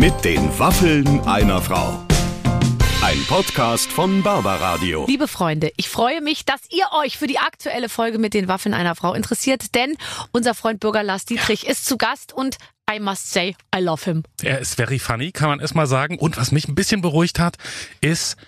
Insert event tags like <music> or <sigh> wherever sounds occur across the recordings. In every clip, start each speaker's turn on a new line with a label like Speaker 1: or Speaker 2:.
Speaker 1: Mit den Waffeln einer Frau. Ein Podcast von Barbaradio.
Speaker 2: Liebe Freunde, ich freue mich, dass ihr euch für die aktuelle Folge mit den Waffeln einer Frau interessiert, denn unser Freund Bürger Lars Dietrich ist zu Gast und I must say, I love him.
Speaker 3: Er ist very funny, kann man erstmal sagen. Und was mich ein bisschen beruhigt hat, ist,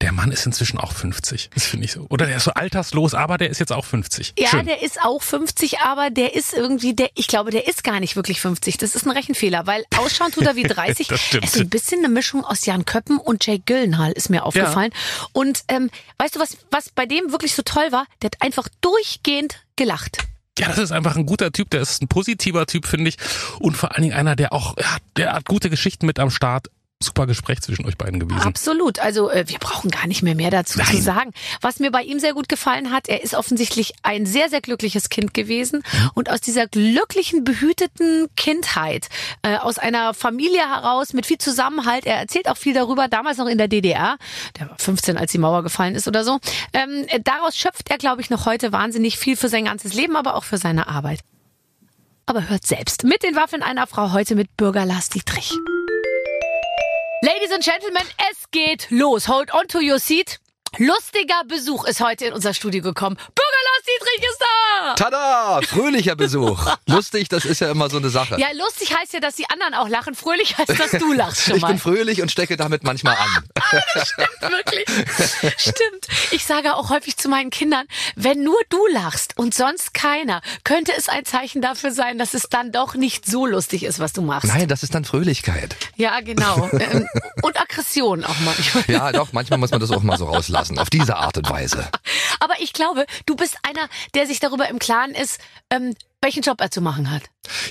Speaker 3: der Mann ist inzwischen auch 50. Das finde ich so. Oder der ist so alterslos, aber der ist jetzt auch 50.
Speaker 2: Ja,
Speaker 3: Schön.
Speaker 2: der ist auch 50, aber der ist irgendwie, der, ich glaube, der ist gar nicht wirklich 50. Das ist ein Rechenfehler, weil ausschauen tut er wie <laughs> 30.
Speaker 3: Das stimmt.
Speaker 2: Es ist ein bisschen eine Mischung aus Jan Köppen und Jake Gyllenhaal, ist mir aufgefallen. Und ähm, weißt du, was, was bei dem wirklich so toll war? Der hat einfach durchgehend gelacht.
Speaker 3: Ja, das ist einfach ein guter Typ. Der ist ein positiver Typ, finde ich. Und vor allen Dingen einer, der auch, ja, der hat gute Geschichten mit am Start. Super Gespräch zwischen euch beiden gewesen.
Speaker 2: Absolut. Also äh, wir brauchen gar nicht mehr mehr dazu zu
Speaker 3: Nein.
Speaker 2: sagen. Was mir bei ihm sehr gut gefallen hat, er ist offensichtlich ein sehr, sehr glückliches Kind gewesen. Und aus dieser glücklichen, behüteten Kindheit, äh, aus einer Familie heraus mit viel Zusammenhalt, er erzählt auch viel darüber, damals noch in der DDR, der war 15, als die Mauer gefallen ist oder so. Ähm, äh, daraus schöpft er, glaube ich, noch heute wahnsinnig viel für sein ganzes Leben, aber auch für seine Arbeit. Aber hört selbst. Mit den Waffeln einer Frau heute mit Bürger Lars Dietrich. Ladies and Gentlemen, es geht los. Hold on to your seat. Lustiger Besuch ist heute in unser Studio gekommen. Bürger Lars Dietrich ist da!
Speaker 4: Tada! Fröhlicher Besuch. <laughs> Lustig, das ist ja immer so eine Sache.
Speaker 2: Ja, lustig heißt ja, dass die anderen auch lachen. Fröhlich heißt, dass du lachst schon
Speaker 4: ich
Speaker 2: mal.
Speaker 4: bin fröhlich und stecke damit manchmal an.
Speaker 2: Wirklich. Stimmt. Ich sage auch häufig zu meinen Kindern, wenn nur du lachst und sonst keiner, könnte es ein Zeichen dafür sein, dass es dann doch nicht so lustig ist, was du machst.
Speaker 4: Nein, das ist dann Fröhlichkeit.
Speaker 2: Ja, genau. Ähm, und Aggression auch manchmal.
Speaker 4: Ja, doch, manchmal muss man das auch mal so rauslassen. <laughs> Auf diese Art und Weise. <laughs>
Speaker 2: Aber ich glaube, du bist einer, der sich darüber im Klaren ist, ähm, welchen Job er zu machen hat.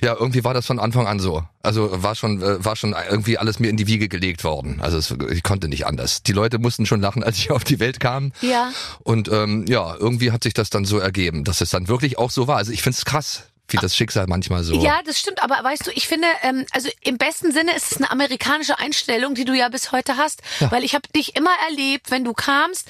Speaker 4: Ja, irgendwie war das von Anfang an so. Also war schon, äh, war schon irgendwie alles mir in die Wiege gelegt worden. Also es, ich konnte nicht anders. Die Leute mussten schon lachen, als ich auf die Welt kam.
Speaker 2: Ja.
Speaker 4: Und ähm, ja, irgendwie hat sich das dann so ergeben, dass es dann wirklich auch so war. Also ich find's krass, wie das Schicksal manchmal so.
Speaker 2: Ja, das stimmt, aber weißt du, ich finde, ähm, also im besten Sinne ist es eine amerikanische Einstellung, die du ja bis heute hast, weil ich habe dich immer erlebt, wenn du kamst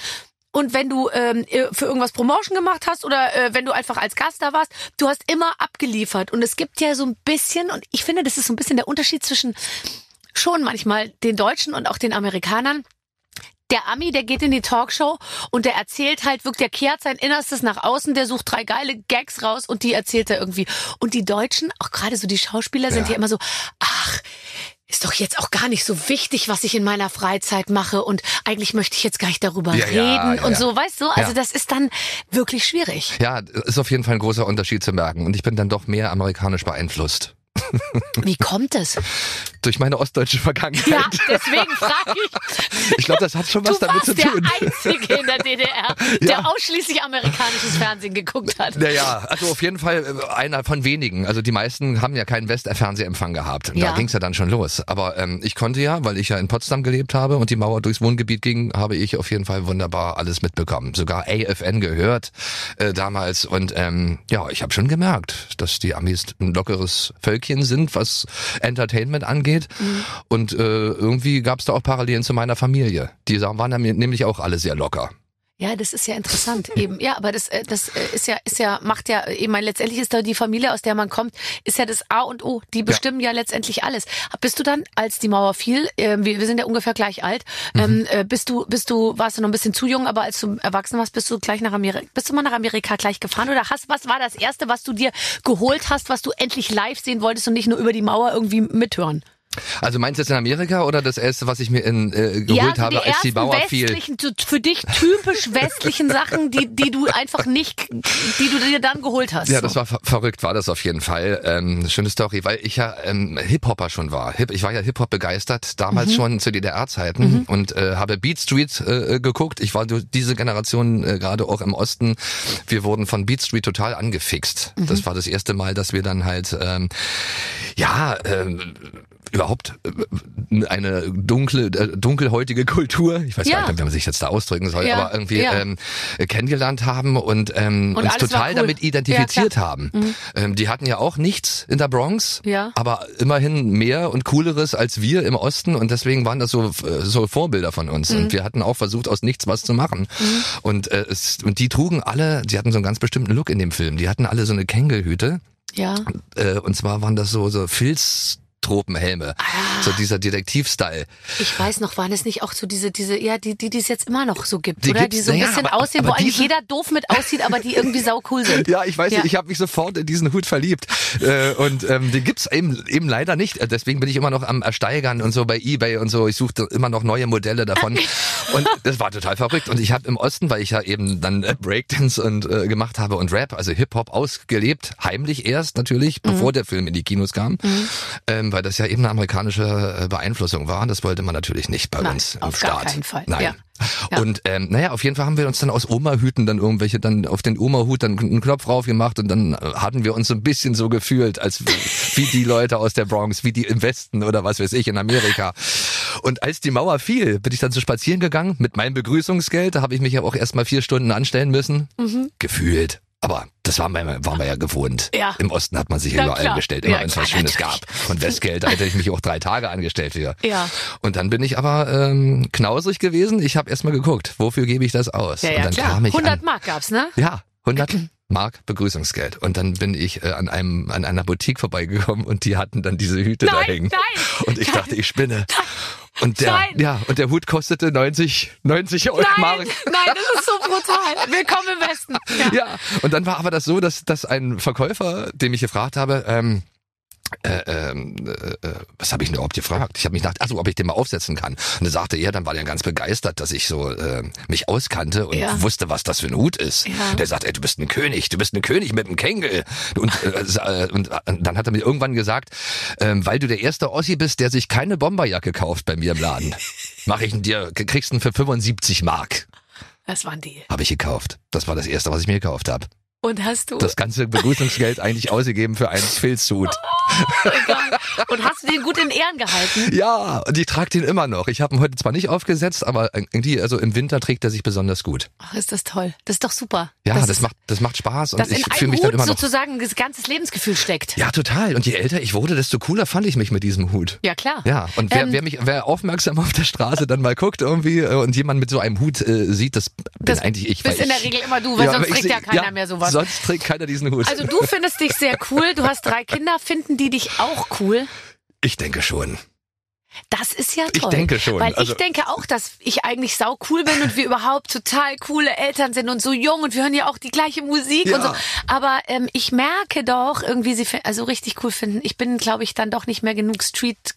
Speaker 2: und wenn du ähm, für irgendwas Promotion gemacht hast oder äh, wenn du einfach als Gast da warst, du hast immer abgeliefert und es gibt ja so ein bisschen und ich finde, das ist so ein bisschen der Unterschied zwischen schon manchmal den Deutschen und auch den Amerikanern. Der Ami, der geht in die Talkshow und der erzählt halt wirklich, der kehrt sein Innerstes nach außen, der sucht drei geile Gags raus und die erzählt er irgendwie. Und die Deutschen, auch gerade so die Schauspieler, sind
Speaker 4: Ja.
Speaker 2: ja immer so, ach, ist doch jetzt auch gar nicht so wichtig, was ich in meiner Freizeit mache und eigentlich möchte ich jetzt gar nicht darüber
Speaker 4: Ja,
Speaker 2: reden
Speaker 4: ja,
Speaker 2: und so, weißt du? Also das ist dann wirklich schwierig.
Speaker 4: Ja, ist auf jeden Fall ein großer Unterschied zu merken. Und ich bin dann doch mehr amerikanisch beeinflusst.
Speaker 2: Wie kommt es?
Speaker 4: Durch meine ostdeutsche Vergangenheit.
Speaker 2: Ja, deswegen frage ich.
Speaker 4: Ich glaube, das hat schon was
Speaker 2: Du
Speaker 4: damit
Speaker 2: warst
Speaker 4: zu
Speaker 2: der
Speaker 4: tun.
Speaker 2: Einzige in der DDR, <laughs> der
Speaker 4: Ja.
Speaker 2: ausschließlich amerikanisches Fernsehen geguckt hat.
Speaker 4: Naja, also auf jeden Fall äh, einer von wenigen. Also die meisten haben ja keinen Western-Fernsehempfang gehabt. Und
Speaker 2: Ja.
Speaker 4: Da ging's ja dann schon los. Aber ähm, ich konnte ja, weil ich ja in Potsdam gelebt habe und die Mauer durchs Wohngebiet ging, habe ich auf jeden Fall wunderbar alles mitbekommen. Sogar AFN gehört äh, damals. Und ähm, ja, ich habe schon gemerkt, dass die Amis ein lockeres Völkchen sind, was Entertainment angeht.
Speaker 2: Mhm.
Speaker 4: Und äh, irgendwie gab's da auch Parallelen zu meiner Familie. Die waren nämlich auch alle sehr locker.
Speaker 2: Ja, das ist ja interessant <laughs> eben. Ja, aber das, äh, das äh, ist ja, ist ja, macht ja, ich meine, letztendlich ist da die Familie, aus der man kommt, ist ja das A und O. Die bestimmen ja, letztendlich alles. Bist du dann, als die Mauer fiel, äh, wir, wir sind ja ungefähr gleich alt, ähm, äh, bist du, bist du, warst du noch ein bisschen zu jung, aber als du erwachsen warst, bist du gleich nach Amerika, bist du mal nach Amerika gleich gefahren oder hast, was war das erste, was du dir geholt hast, was du endlich live sehen wolltest und nicht nur über die Mauer irgendwie mithören?
Speaker 4: Also meinst du jetzt in Amerika oder das erste, was ich mir in, äh, geholt
Speaker 2: ja, so
Speaker 4: habe, als die Mauer fiel?
Speaker 2: für dich typisch <laughs> westlichen Sachen, die, die du einfach nicht, die du dir dann geholt hast.
Speaker 4: Ja,
Speaker 2: so.
Speaker 4: das war ver verrückt, war das auf jeden Fall. Ähm, schöne Story, weil ich ja ähm, Hip-Hopper schon war. Hip ich war ja Hip-Hop begeistert,
Speaker 2: Mhm.
Speaker 4: damals schon zu DDR-Zeiten und äh, habe Beat Street äh, geguckt. Ich war diese Generation äh, gerade auch im Osten. Wir wurden von Beat Street total angefixt.
Speaker 2: Mhm.
Speaker 4: Das war das erste Mal, dass wir dann halt, ähm, ja, ähm, überhaupt äh, eine dunkle, äh, dunkelhäutige Kultur, ich weiß
Speaker 2: Ja.
Speaker 4: gar nicht, wie man sich jetzt da ausdrücken soll,
Speaker 2: Ja,
Speaker 4: aber irgendwie
Speaker 2: ja.
Speaker 4: ähm, kennengelernt haben und, ähm,
Speaker 2: Und
Speaker 4: uns total
Speaker 2: cool.
Speaker 4: damit identifiziert haben. Ähm, die hatten ja auch nichts in der Bronx, aber immerhin mehr und cooleres als wir im Osten und deswegen waren das so, so Vorbilder von uns.
Speaker 2: Mhm.
Speaker 4: Und wir hatten auch versucht, aus nichts was zu machen. Und, äh, es, und die trugen alle, sie hatten so einen ganz bestimmten Look in dem Film. Die hatten alle so eine Kängelhüte.
Speaker 2: Ja.
Speaker 4: Äh, und zwar waren das so, so Filz. Tropenhelme. So dieser Detektiv-Style.
Speaker 2: Ich weiß noch, waren es nicht auch so diese, diese, ja, die, die, die es jetzt immer noch so gibt,
Speaker 4: Die
Speaker 2: oder? die so ein bisschen
Speaker 4: aber-
Speaker 2: aussehen, wo
Speaker 4: aber
Speaker 2: eigentlich
Speaker 4: diese-
Speaker 2: jeder doof mit aussieht, aber die irgendwie sau cool sind. <laughs>
Speaker 4: Ja, ich weiß
Speaker 2: Ja.
Speaker 4: nicht, ich habe mich sofort in diesen Hut verliebt. äh, und ähm, den gibt's eben, eben leider nicht. Äh, Deswegen bin ich immer noch am Ersteigern und so bei Ebay und so. Ich suchte immer noch neue Modelle davon. <laughs> und das war total verrückt. Und ich habe im Osten, weil ich ja eben dann äh, Breakdance und äh, gemacht habe und Rap, also Hip-Hop ausgelebt, heimlich erst natürlich,
Speaker 2: Mhm.
Speaker 4: bevor der Film in die Kinos kam. Ähm, weil das ja eben eine amerikanische äh, Beeinflussung war. Das wollte man natürlich nicht bei
Speaker 2: Nein,
Speaker 4: uns im
Speaker 2: auf gar
Speaker 4: Staat.
Speaker 2: keinen Fall.
Speaker 4: Nein.
Speaker 2: Ja. Ja.
Speaker 4: Und ähm, naja, auf jeden Fall haben wir uns dann aus Oma-Hüten dann irgendwelche, dann auf den Oma-Hut dann einen Knopf drauf gemacht und dann äh, hatten wir uns so ein bisschen so gefühlt, als wie die Leute aus der Bronx, wie die im Westen oder was weiß ich in Amerika. Und als die Mauer fiel, bin ich dann zu spazieren gegangen mit meinem Begrüßungsgeld. Da habe ich mich ja auch erst mal vier Stunden anstellen müssen.
Speaker 2: Mhm.
Speaker 4: Gefühlt. Aber das war man, war man ja gewohnt.
Speaker 2: Ja.
Speaker 4: Im Osten hat man sich
Speaker 2: Ja,
Speaker 4: überall
Speaker 2: klar.
Speaker 4: angestellt, immer
Speaker 2: Ja,
Speaker 4: wenn es was Schönes
Speaker 2: natürlich.
Speaker 4: gab. Und Westgeld, da hätte ich mich auch drei Tage angestellt für.
Speaker 2: Ja.
Speaker 4: Und dann bin ich aber ähm, knausrig gewesen. Ich habe erst mal geguckt, wofür gebe ich das aus?
Speaker 2: Ja,
Speaker 4: und
Speaker 2: ja,
Speaker 4: dann
Speaker 2: klar.
Speaker 4: kam ich
Speaker 2: 100
Speaker 4: an,
Speaker 2: Mark gab's, ne?
Speaker 4: ja, 100 Mark Begrüßungsgeld. Und dann bin ich äh, an einem an einer Boutique vorbeigekommen und die hatten dann diese Hüte da
Speaker 2: Nein,
Speaker 4: hängen.
Speaker 2: nein,
Speaker 4: Und ich
Speaker 2: nein.
Speaker 4: dachte, ich spinne. Und der,
Speaker 2: Nein.
Speaker 4: ja, und der Hut kostete 90, 90 Euro
Speaker 2: Nein,
Speaker 4: Mark.
Speaker 2: nein, das ist so brutal. Willkommen im Westen. Ja.
Speaker 4: Ja, und dann war aber das so, dass, dass ein Verkäufer, dem ich gefragt habe, ähm, äh, ähm, äh, äh, was habe ich denn überhaupt gefragt? Ich habe mich nach, also ob ich den mal aufsetzen kann. Und dann sagte er, dann war der ganz begeistert, dass ich so äh, mich auskannte und
Speaker 2: Ja.
Speaker 4: wusste, was das für ein Hut ist.
Speaker 2: Ja.
Speaker 4: Der sagt, ey, du bist ein König, du bist ein König mit einem Kängel. Und, äh, äh, und äh, dann hat er mir irgendwann gesagt, ähm, weil du der erste Ossi bist, der sich keine Bomberjacke kauft bei mir im Laden, <laughs> mache ich ihn dir, kriegst ihn für 75 Mark.
Speaker 2: Das war ein Deal.
Speaker 4: Habe ich gekauft. Das war das erste, was ich mir gekauft habe
Speaker 2: Und hast du?
Speaker 4: das ganze Begrüßungsgeld eigentlich ausgegeben für einen Filzhut. <laughs>
Speaker 2: Egal. Und hast du den gut in Ehren gehalten?
Speaker 4: Ja, und ich trage den immer noch. Ich habe ihn heute zwar nicht aufgesetzt, aber irgendwie, also im Winter trägt er sich besonders gut.
Speaker 2: Ach, ist das toll. Das ist doch super.
Speaker 4: Ja, das,
Speaker 2: ist,
Speaker 4: macht, das macht Spaß und
Speaker 2: dass
Speaker 4: ich fühle mich dann
Speaker 2: Hut
Speaker 4: immer noch.
Speaker 2: sozusagen das ganze Lebensgefühl steckt.
Speaker 4: Ja, total. Und je älter ich wurde, desto cooler fand ich mich mit diesem Hut.
Speaker 2: Ja, klar.
Speaker 4: Ja, und wer,
Speaker 2: Ähm,
Speaker 4: wer mich, wer aufmerksam auf der Straße dann mal guckt irgendwie äh, und jemand mit so einem Hut äh, sieht, das bin
Speaker 2: Das
Speaker 4: eigentlich ich.
Speaker 2: bist
Speaker 4: weil
Speaker 2: in der Regel immer du, weil sonst
Speaker 4: aber ich
Speaker 2: trägt ja keiner mehr sowas.
Speaker 4: Sonst trägt keiner diesen Hut.
Speaker 2: Also du findest dich sehr cool, du hast drei Kinder, finden die dich auch cool?
Speaker 4: Ich denke schon.
Speaker 2: Das ist ja
Speaker 4: Ich
Speaker 2: toll.
Speaker 4: denke schon,
Speaker 2: Weil
Speaker 4: also-
Speaker 2: ich denke auch, dass ich eigentlich sau cool bin und wir überhaupt total coole Eltern sind und so jung und wir hören ja auch die gleiche Musik
Speaker 4: Ja.
Speaker 2: und so. Aber ähm, ich merke doch irgendwie, sie also richtig cool finden. Ich bin, glaube ich, dann doch nicht mehr genug Street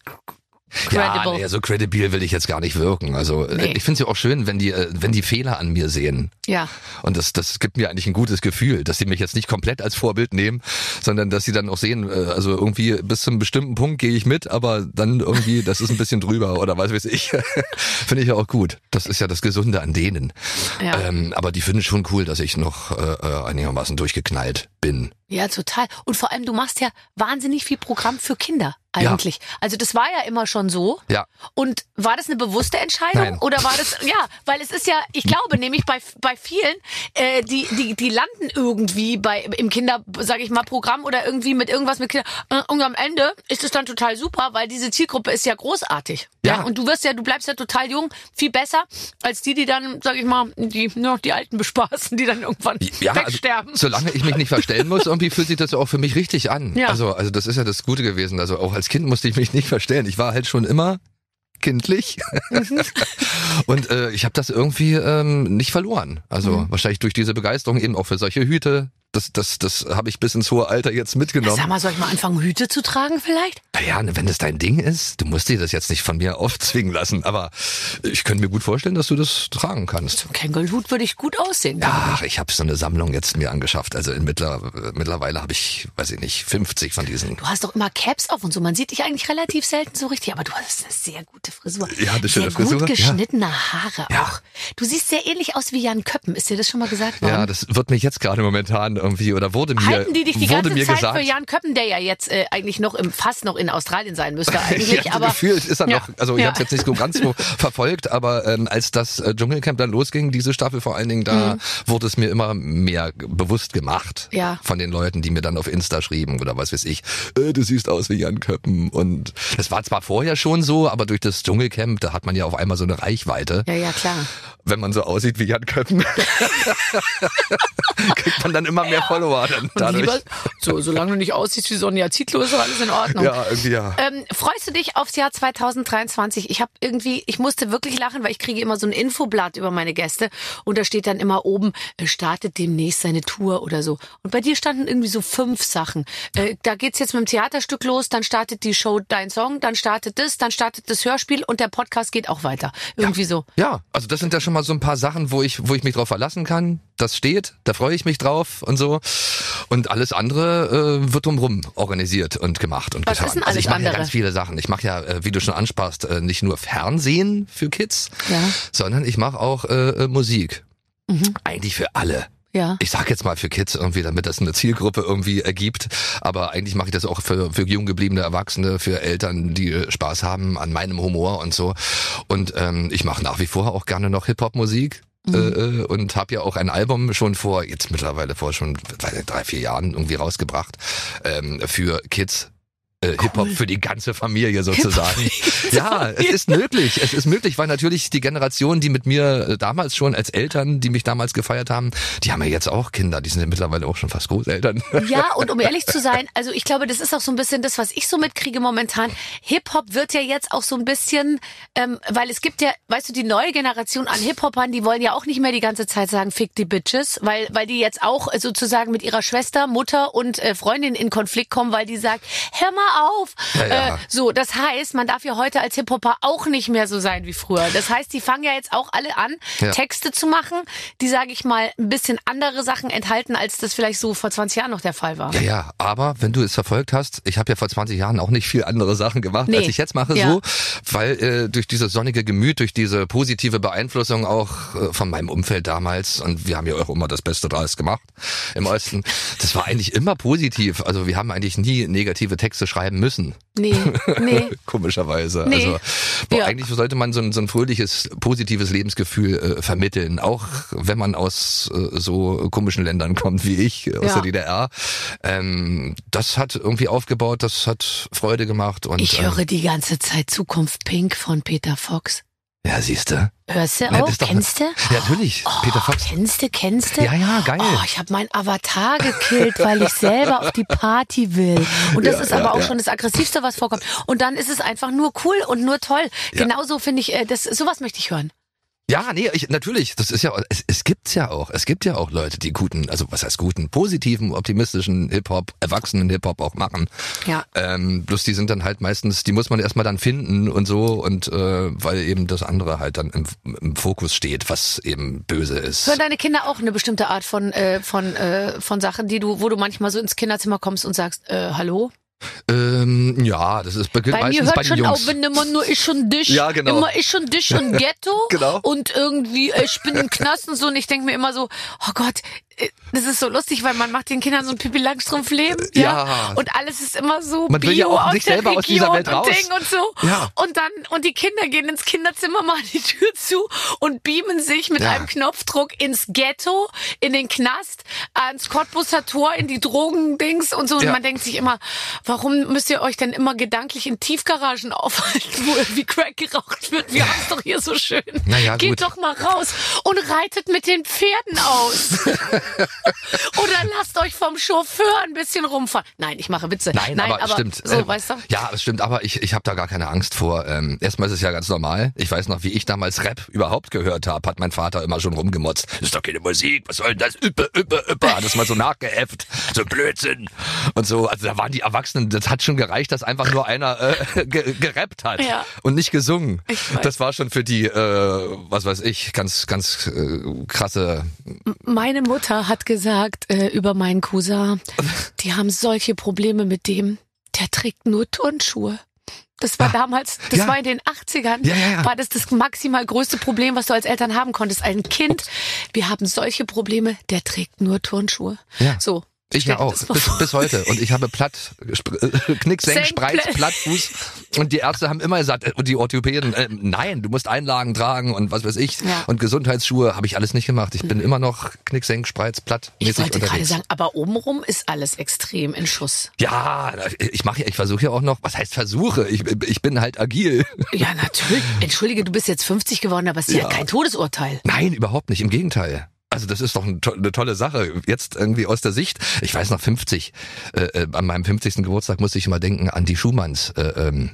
Speaker 4: Ja,
Speaker 2: credible.
Speaker 4: nee, so credibil will ich jetzt gar nicht wirken. Also äh,
Speaker 2: Nee.
Speaker 4: ich finde es ja auch schön, wenn die, äh, wenn die Fehler an mir sehen.
Speaker 2: Ja.
Speaker 4: Und das, das gibt mir eigentlich ein gutes Gefühl, dass sie mich jetzt nicht komplett als Vorbild nehmen, sondern dass sie dann auch sehen, äh, also irgendwie bis zu einem bestimmten Punkt gehe ich mit, aber dann irgendwie, das ist ein bisschen drüber oder was weiß ich. <laughs> Finde ich ja auch gut. Das ist ja das Gesunde an denen.
Speaker 2: Ja.
Speaker 4: Ähm, aber die finden schon cool, dass ich noch äh, einigermaßen durchgeknallt bin.
Speaker 2: Ja, total. Und vor allem, du machst ja wahnsinnig viel Programm für Kinder eigentlich. Also das war ja immer schon so.
Speaker 4: Ja.
Speaker 2: Und war das eine bewusste Entscheidung
Speaker 4: Nein.
Speaker 2: oder war das ja, weil es ist ja, ich glaube nämlich bei bei vielen, äh, die die die landen irgendwie bei im Kinder, sage ich mal, Programm oder irgendwie mit irgendwas mit Kindern. Äh, Und am Ende ist es dann total super, weil diese Zielgruppe ist ja großartig.
Speaker 4: Ja.
Speaker 2: Und du wirst ja, du bleibst ja total jung, viel besser als die, die dann, sage ich mal, die nur noch die Alten bespaßen, die dann irgendwann
Speaker 4: Ja, also,
Speaker 2: wegsterben.
Speaker 4: solange ich mich nicht verstellen muss, irgendwie fühlt sich das ja auch für mich richtig an.
Speaker 2: Ja.
Speaker 4: Also, also das ist ja das Gute gewesen. Also auch als Kind musste ich mich nicht verstellen. Ich war halt schon immer kindlich <laughs> und äh, ich habe das irgendwie ähm, nicht verloren. Also wahrscheinlich durch diese Begeisterung eben auch für solche Hüte. Das, das, das habe ich bis ins hohe Alter jetzt mitgenommen.
Speaker 2: Sag mal, soll ich mal anfangen, Hüte zu tragen vielleicht?
Speaker 4: Naja, wenn es dein Ding ist, du musst dir das jetzt nicht von mir aufzwingen lassen, aber ich könnte mir gut vorstellen, dass du das tragen kannst.
Speaker 2: Kängelhut würde ich gut aussehen.
Speaker 4: Ja, ich habe so eine Sammlung jetzt mir angeschafft. Also in mittler, mittlerweile habe ich, weiß ich nicht, 50 von diesen.
Speaker 2: Du hast doch immer Caps auf und so. Man sieht dich eigentlich relativ selten so richtig, aber du hast eine sehr gute Frisur.
Speaker 4: Ja, eine schöne
Speaker 2: sehr
Speaker 4: Frisur,
Speaker 2: gut
Speaker 4: ja.
Speaker 2: geschnittene Haare
Speaker 4: Ja.
Speaker 2: auch. Du siehst sehr ähnlich aus wie Jan Köppen. Ist dir das schon mal gesagt worden?
Speaker 4: Ja, das wird mir jetzt gerade momentan irgendwie oder wurde mir
Speaker 2: Halten die dich die ganze Zeit
Speaker 4: gesagt.
Speaker 2: für Jan Köppen, der ja jetzt äh, eigentlich noch im fast noch in Australien sein müsste <laughs> eigentlich,
Speaker 4: ja, so
Speaker 2: aber
Speaker 4: gefühlt ist er
Speaker 2: Ja.
Speaker 4: noch, also ich
Speaker 2: Ja.
Speaker 4: habe jetzt nicht so ganz so verfolgt, aber ähm, als das äh, Dschungelcamp dann losging, diese Staffel vor allen Dingen, da wurde es mir immer mehr bewusst gemacht
Speaker 2: Mhm. Ja.
Speaker 4: von den Leuten, die mir dann auf Insta schrieben oder was weiß ich, äh, du siehst aus wie Jan Köppen und das war zwar vorher schon so, aber durch das Dschungelcamp, da hat man ja auf einmal so eine Reichweite,
Speaker 2: ja, ja, klar.
Speaker 4: wenn man so aussieht wie Jan Köppen, <laughs> kriegt man dann immer mehr Follower dann <laughs> dadurch.
Speaker 2: lieber, so, solange du nicht aussiehst wie Sonja Zietlow, ist alles in Ordnung.
Speaker 4: ja, irgendwie ja.
Speaker 2: Ähm, freust du dich aufs Jahr 2023? Ich habe irgendwie, ich musste wirklich lachen, weil ich kriege immer so ein Infoblatt über meine Gäste und da steht dann immer oben, äh, startet demnächst seine Tour oder so. Und bei dir standen irgendwie so fünf Sachen. Äh, da geht's jetzt mit dem Theaterstück los, dann startet die Show Dein Song, dann startet das, dann startet das Hörspiel und der Podcast geht auch weiter. Irgendwie so.
Speaker 4: Ja, also das sind ja schon mal so ein paar Sachen, wo ich, wo ich mich drauf verlassen kann. Das steht, da freue ich mich drauf und so. Und alles andere äh, wird drumrum organisiert und gemacht und
Speaker 2: Was
Speaker 4: getan.
Speaker 2: ist denn
Speaker 4: also ich
Speaker 2: alles
Speaker 4: mache ja ganz viele Sachen. Ich mache ja, äh, wie du schon ansprachst, äh, nicht nur Fernsehen für Kids,
Speaker 2: Ja.
Speaker 4: sondern ich mache auch äh, äh, Musik.
Speaker 2: Mhm.
Speaker 4: Eigentlich für alle.
Speaker 2: Ja.
Speaker 4: Ich sag jetzt mal für Kids irgendwie, damit das eine Zielgruppe irgendwie ergibt. Aber eigentlich mache ich das auch für, für jung gebliebene Erwachsene, für Eltern, die Spaß haben an meinem Humor und so. Und ähm, ich mache nach wie vor auch gerne noch Hip-Hop-Musik. Äh, äh, und habe ja auch ein Album schon vor, jetzt mittlerweile vor schon drei, vier Jahren irgendwie rausgebracht, ähm, für Kids. Äh, Hip-Hop für die ganze Familie sozusagen. Ja, es ist möglich. Es ist möglich, weil natürlich die Generation, die mit mir äh, damals schon als Eltern, die mich damals gefeiert haben, die haben ja jetzt auch Kinder. Die sind ja mittlerweile auch schon fast Großeltern.
Speaker 2: Ja, und um ehrlich zu sein, also ich glaube, das ist auch so ein bisschen das, was ich so mitkriege momentan. Hip-Hop wird ja jetzt auch so ein bisschen, ähm, weil es gibt ja, weißt du, die neue Generation an Hip-Hopern, die wollen ja auch nicht mehr die ganze Zeit sagen, fick die Bitches, weil, weil die jetzt auch sozusagen mit ihrer Schwester, Mutter und äh, Freundin in Konflikt kommen, weil die sagt, hör mal auf.
Speaker 4: Ja, ja.
Speaker 2: Äh, so, das heißt, man darf ja heute als Hip-Hopper auch nicht mehr so sein wie früher. Das heißt, die fangen ja jetzt auch alle an,
Speaker 4: Ja.
Speaker 2: Texte zu machen, die, sage ich mal, ein bisschen andere Sachen enthalten, als das vielleicht so vor 20 Jahren noch der Fall war.
Speaker 4: Ja, ja, aber wenn du es verfolgt hast, ich habe ja vor 20 Jahren auch nicht viel andere Sachen gemacht,
Speaker 2: Nee.
Speaker 4: als ich jetzt mache, so, weil äh, durch dieses sonnige Gemüt, durch diese positive Beeinflussung auch äh, von meinem Umfeld damals und wir haben ja auch immer das Beste draus gemacht im Osten, das war eigentlich immer positiv. Also wir haben eigentlich nie negative Texte schreiben müssen.
Speaker 2: Nee, nee. <laughs>
Speaker 4: Komischerweise.
Speaker 2: Nee.
Speaker 4: Also boah,
Speaker 2: Ja.
Speaker 4: eigentlich sollte man so ein, so ein fröhliches, positives Lebensgefühl äh, vermitteln, auch wenn man aus äh, so komischen Ländern kommt wie ich, äh, aus
Speaker 2: Ja.
Speaker 4: der DDR. Ähm, das hat irgendwie aufgebaut, das hat Freude gemacht und
Speaker 2: Ich
Speaker 4: ähm,
Speaker 2: höre die ganze Zeit Zukunft Pink von Peter Fox.
Speaker 4: Ja, siehste.
Speaker 2: Hörst du
Speaker 4: Na,
Speaker 2: auch? Kennst du?
Speaker 4: Ja, natürlich. Peter Fox.
Speaker 2: Kennst du, kennst du?
Speaker 4: Ja, ja, geil.
Speaker 2: Oh, ich habe meinen Avatar gekillt, weil ich selber auf die Party will. Und das
Speaker 4: Ja,
Speaker 2: ist
Speaker 4: ja,
Speaker 2: aber auch
Speaker 4: ja.
Speaker 2: schon das Aggressivste, was vorkommt. Und dann ist es einfach nur cool und nur toll.
Speaker 4: Ja.
Speaker 2: Genauso finde ich, äh, das, sowas möchte ich hören.
Speaker 4: Ja, nee, ich, natürlich, das ist ja, es, es gibt's ja auch, es gibt ja auch Leute, die guten, also was heißt guten, positiven, optimistischen Hip-Hop, erwachsenen Hip-Hop auch machen.
Speaker 2: Ja.
Speaker 4: Ähm, bloß die sind dann halt meistens, die muss man erstmal dann finden und so und äh, weil eben das andere halt dann im, im Fokus steht, was eben böse ist.
Speaker 2: Hören deine Kinder auch eine bestimmte Art von, äh, von, äh, von Sachen, die du, wo du manchmal so ins Kinderzimmer kommst und sagst, äh, hallo?
Speaker 4: Ähm, ja, das ist beginnt
Speaker 2: Bei mir
Speaker 4: meistens
Speaker 2: hört
Speaker 4: bei
Speaker 2: schon
Speaker 4: Jungs.
Speaker 2: auf, wenn immer nur ich und dich.
Speaker 4: Ja, genau.
Speaker 2: Immer ich und dich und <laughs> Ghetto.
Speaker 4: Genau.
Speaker 2: Und irgendwie, äh, ich bin im Knast und so. Und ich denke mir immer so, oh Gott, das ist so lustig, weil man macht den Kindern so ein Pippi Langstrumpf-Leben.
Speaker 4: Ja.
Speaker 2: Und alles ist immer so
Speaker 4: Man will ja
Speaker 2: Bio
Speaker 4: auch
Speaker 2: der
Speaker 4: selber aus dieser Welt raus.
Speaker 2: und Ding und so.
Speaker 4: Ja.
Speaker 2: Und dann, und die Kinder gehen ins Kinderzimmer, <laughs> machen die Tür zu und beamen sich mit
Speaker 4: Ja.
Speaker 2: einem Knopfdruck ins Ghetto, in den Knast, ans Cottbusser Tor, in die Drogendings und so. Und
Speaker 4: Ja.
Speaker 2: man denkt sich immer, warum müsst ihr euch denn immer gedanklich in Tiefgaragen <laughs> aufhalten, wo irgendwie Crack geraucht wird? Wir haben es doch hier so schön.
Speaker 4: Naja,
Speaker 2: Geht
Speaker 4: gut.
Speaker 2: doch mal raus und reitet mit den Pferden aus. <laughs> Oder lasst euch vom Chauffeur ein bisschen rumfahren. Nein, ich mache Witze.
Speaker 4: Nein, aber, stimmt.
Speaker 2: So,
Speaker 4: Ähm,
Speaker 2: weißt du?
Speaker 4: Ja, es stimmt, aber ich, ich habe da gar keine Angst vor. Ähm, erstmal ist es ja ganz normal. Ich weiß noch, wie ich damals Rap überhaupt gehört habe, hat mein Vater immer schon rumgemotzt. Das ist doch keine Musik, was soll denn das? Üppe, üppe, üppe. Hat das mal so nachgeäfft. So Blödsinn. Und so, also da waren die Erwachsenen, das hat schon gereicht, dass einfach nur einer äh, <laughs> ge gerappt hat
Speaker 2: Ja.
Speaker 4: und nicht gesungen. Das war schon für die, äh, was weiß ich, ganz, ganz äh, krasse
Speaker 2: Meine Mutter hat gesagt äh, über meinen Cousin, <laughs> die haben solche Probleme mit dem, der trägt nur Turnschuhe. Das war damals, das
Speaker 4: Ja.
Speaker 2: war in den 80ern,
Speaker 4: Ja, ja,
Speaker 2: war das das maximal größte Problem, was du als Eltern haben konntest. Ein Kind, wir haben solche Probleme, der trägt nur Turnschuhe. So.
Speaker 4: Ich ja auch, bis, bis heute. Und ich habe platt, äh, Knick, Senk,
Speaker 2: Senk,
Speaker 4: Spreiz,
Speaker 2: Pla-
Speaker 4: Plattfuß. Und die Ärzte haben immer gesagt, äh, und die Orthopäden, äh, nein, du musst Einlagen tragen und was weiß ich.
Speaker 2: Ja.
Speaker 4: Und Gesundheitsschuhe habe ich alles nicht gemacht. Ich bin immer noch Knick, Senk, Spreiz, platt
Speaker 2: Ich wollte gerade
Speaker 4: unterwegs.
Speaker 2: sagen, aber obenrum ist alles extrem in Schuss.
Speaker 4: Ja, ich mache ich versuche ja auch noch, was heißt versuche? Ich, ich bin halt agil.
Speaker 2: Ja, natürlich. Entschuldige, du bist jetzt 50 geworden, aber es ist ja,
Speaker 4: Ja.
Speaker 2: kein Todesurteil.
Speaker 4: Nein, überhaupt nicht, im Gegenteil. Also das ist doch ein to eine tolle Sache. Jetzt irgendwie aus der Sicht, ich weiß noch 50, äh, äh, an meinem 50. Geburtstag musste ich immer denken an die Schumanns. Äh, ähm,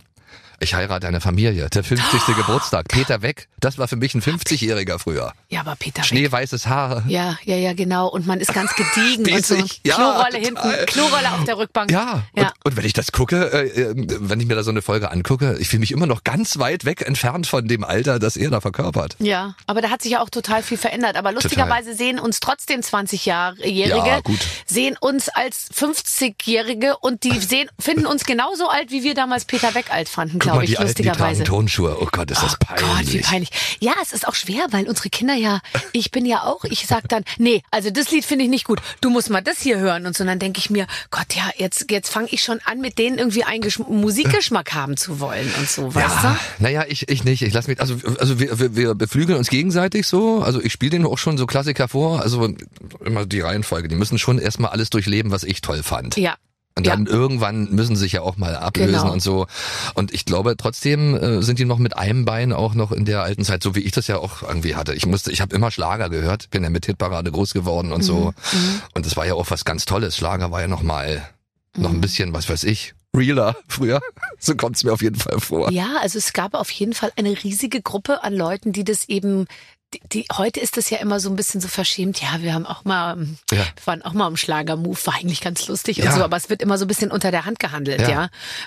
Speaker 4: ich heirate eine Familie. Der 50. Geburtstag. Peter Weg. Das war für mich ein 50-Jähriger früher.
Speaker 2: Ja, aber Peter Weg.
Speaker 4: Schneeweißes Haar.
Speaker 2: Ja, ja, ja, genau. Und man ist ganz gediegen <laughs> und so.
Speaker 4: Ja,
Speaker 2: Klorolle
Speaker 4: total.
Speaker 2: hinten, Klorolle auf der Rückbank.
Speaker 4: Ja,
Speaker 2: ja.
Speaker 4: Und, und wenn ich das gucke, äh, äh, wenn ich mir da so eine Folge angucke, ich fühle mich immer noch ganz weit weg entfernt von dem Alter, das er da verkörpert.
Speaker 2: Ja, aber da hat sich ja auch total viel verändert. Aber lustigerweise sehen uns trotzdem 20-Jährige,
Speaker 4: Ja,
Speaker 2: sehen uns als 50-Jährige und die sehen, finden uns genauso alt, wie wir damals Peter Weg alt fanden, glaube ich,
Speaker 4: die Alten, die
Speaker 2: lustigerweise.
Speaker 4: Tonschuhe. Oh Gott, ist das
Speaker 2: Oh Gott, wie
Speaker 4: peinlich.
Speaker 2: peinlich. Ja, es ist auch schwer, weil unsere Kinder ja, ich bin ja auch, ich sag dann, nee, also das Lied finde ich nicht gut. Du musst mal das hier hören und so. Und dann denke ich mir, Gott, ja, jetzt, jetzt fange ich schon an, mit denen irgendwie einen Geschm Musikgeschmack haben zu wollen und so, weißt
Speaker 4: ja, naja, ich, ich nicht. Ich lass mich, also, also wir, wir, wir beflügeln uns gegenseitig so. Also ich spiele denen auch schon so Klassiker vor. Also immer die Reihenfolge. Die müssen schon erstmal alles durchleben, was ich toll fand.
Speaker 2: du? Ja.
Speaker 4: Und dann irgendwann müssen sie sich ja auch mal ablösen
Speaker 2: Genau.
Speaker 4: und so. Und ich glaube, trotzdem äh, sind die noch mit einem Bein auch noch in der alten Zeit, so wie ich das ja auch irgendwie hatte. Ich musste, ich habe immer Schlager gehört, bin ja mit Hitparade groß geworden und so.
Speaker 2: Mhm.
Speaker 4: Und das war ja auch was ganz Tolles. Schlager war ja noch mal
Speaker 2: Mhm.
Speaker 4: noch ein bisschen, was weiß ich, realer <laughs> früher. So kommt's mir auf jeden Fall vor.
Speaker 2: Ja, also es gab auf jeden Fall eine riesige Gruppe an Leuten, die das eben die, die, heute ist das ja immer so ein bisschen so verschämt. Ja, wir haben auch mal,
Speaker 4: Ja.
Speaker 2: wir waren auch mal im Schlagermove, war eigentlich ganz lustig
Speaker 4: Ja.
Speaker 2: und so, aber es wird immer so ein bisschen unter der Hand gehandelt, ja.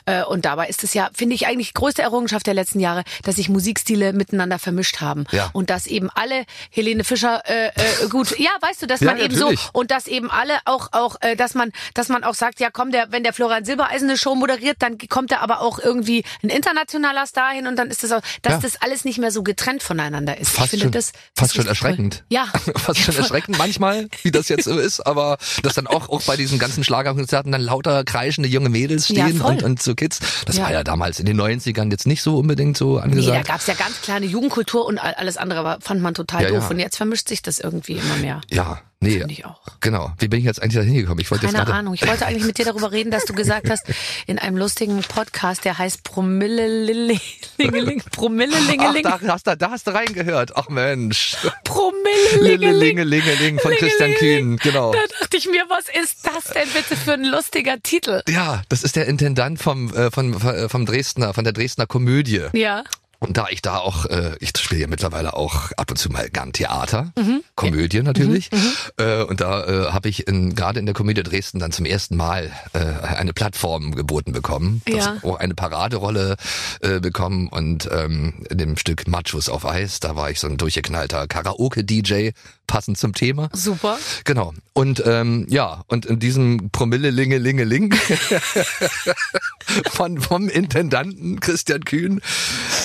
Speaker 4: Ja.
Speaker 2: Äh, Und dabei ist es ja, finde ich eigentlich größte Errungenschaft der letzten Jahre, dass sich Musikstile miteinander vermischt haben
Speaker 4: Ja.
Speaker 2: und dass eben alle Helene Fischer äh, äh, gut, <laughs> ja, weißt du, dass man eben so und dass eben alle auch auch, äh, dass man, dass man auch sagt, ja, komm, der, wenn der Florian Silbereisen eine Show moderiert, dann kommt er aber auch irgendwie ein internationaler Star hin und dann ist das auch, dass das alles nicht mehr so getrennt voneinander ist.
Speaker 4: Fast
Speaker 2: ich finde
Speaker 4: schon-
Speaker 2: das, das
Speaker 4: fast
Speaker 2: ist
Speaker 4: schon erschreckend.
Speaker 2: Toll. Ja. <laughs>
Speaker 4: Fast schon erschreckend manchmal, wie das jetzt so ist, aber dass dann auch, auch bei diesen ganzen Schlagerkonzerten dann lauter kreischende junge Mädels
Speaker 2: Ja,
Speaker 4: stehen
Speaker 2: voll.
Speaker 4: und, und so Kids. Das
Speaker 2: Ja.
Speaker 4: war ja damals in den 90ern jetzt nicht so unbedingt so
Speaker 2: Nee, da
Speaker 4: angesagt.
Speaker 2: gab's ja ganz kleine Jugendkultur und all- alles andere fand man total
Speaker 4: Ja,
Speaker 2: doof.
Speaker 4: ja.
Speaker 2: Und jetzt vermischt sich das irgendwie immer mehr.
Speaker 4: ja, nee.
Speaker 2: Finde ich auch.
Speaker 4: Genau. Wie bin ich jetzt eigentlich da hingekommen? Ich wollte jetzt
Speaker 2: Keine
Speaker 4: gerade
Speaker 2: Ahnung. Ich wollte eigentlich mit dir darüber reden, dass du gesagt hast, <laughs> in einem lustigen Podcast, der heißt Promille Lingeling, Promille
Speaker 4: Ach,
Speaker 2: Lingeling,
Speaker 4: da hast, du, da hast du reingehört. Ach Mensch.
Speaker 2: Promille Lingeling.
Speaker 4: Linge, Linge, Ling von Christian Kühn. Genau.
Speaker 2: Da dachte ich mir, was ist das denn bitte für ein lustiger Titel?
Speaker 4: Ja, das ist der Intendant vom, äh, von, äh, vom Dresdner, von der Dresdner Komödie.
Speaker 2: Ja.
Speaker 4: Und da ich da auch, äh, ich spiele ja mittlerweile auch ab und zu mal gern Theater,
Speaker 2: Mhm.
Speaker 4: Komödie natürlich. Äh, und da äh, habe ich in, gerade in der Komödie Dresden dann zum ersten Mal äh, eine Plattform geboten bekommen. Das
Speaker 2: Ja.
Speaker 4: auch eine Paraderolle äh, bekommen und ähm, in dem Stück Machos auf Eis, da war ich so ein durchgeknallter Karaoke-DJ, passend zum Thema.
Speaker 2: Super.
Speaker 4: Genau. Und ähm, ja, und in diesem Promille Linge Linge Ling <laughs> von vom Intendanten Christian Kühn,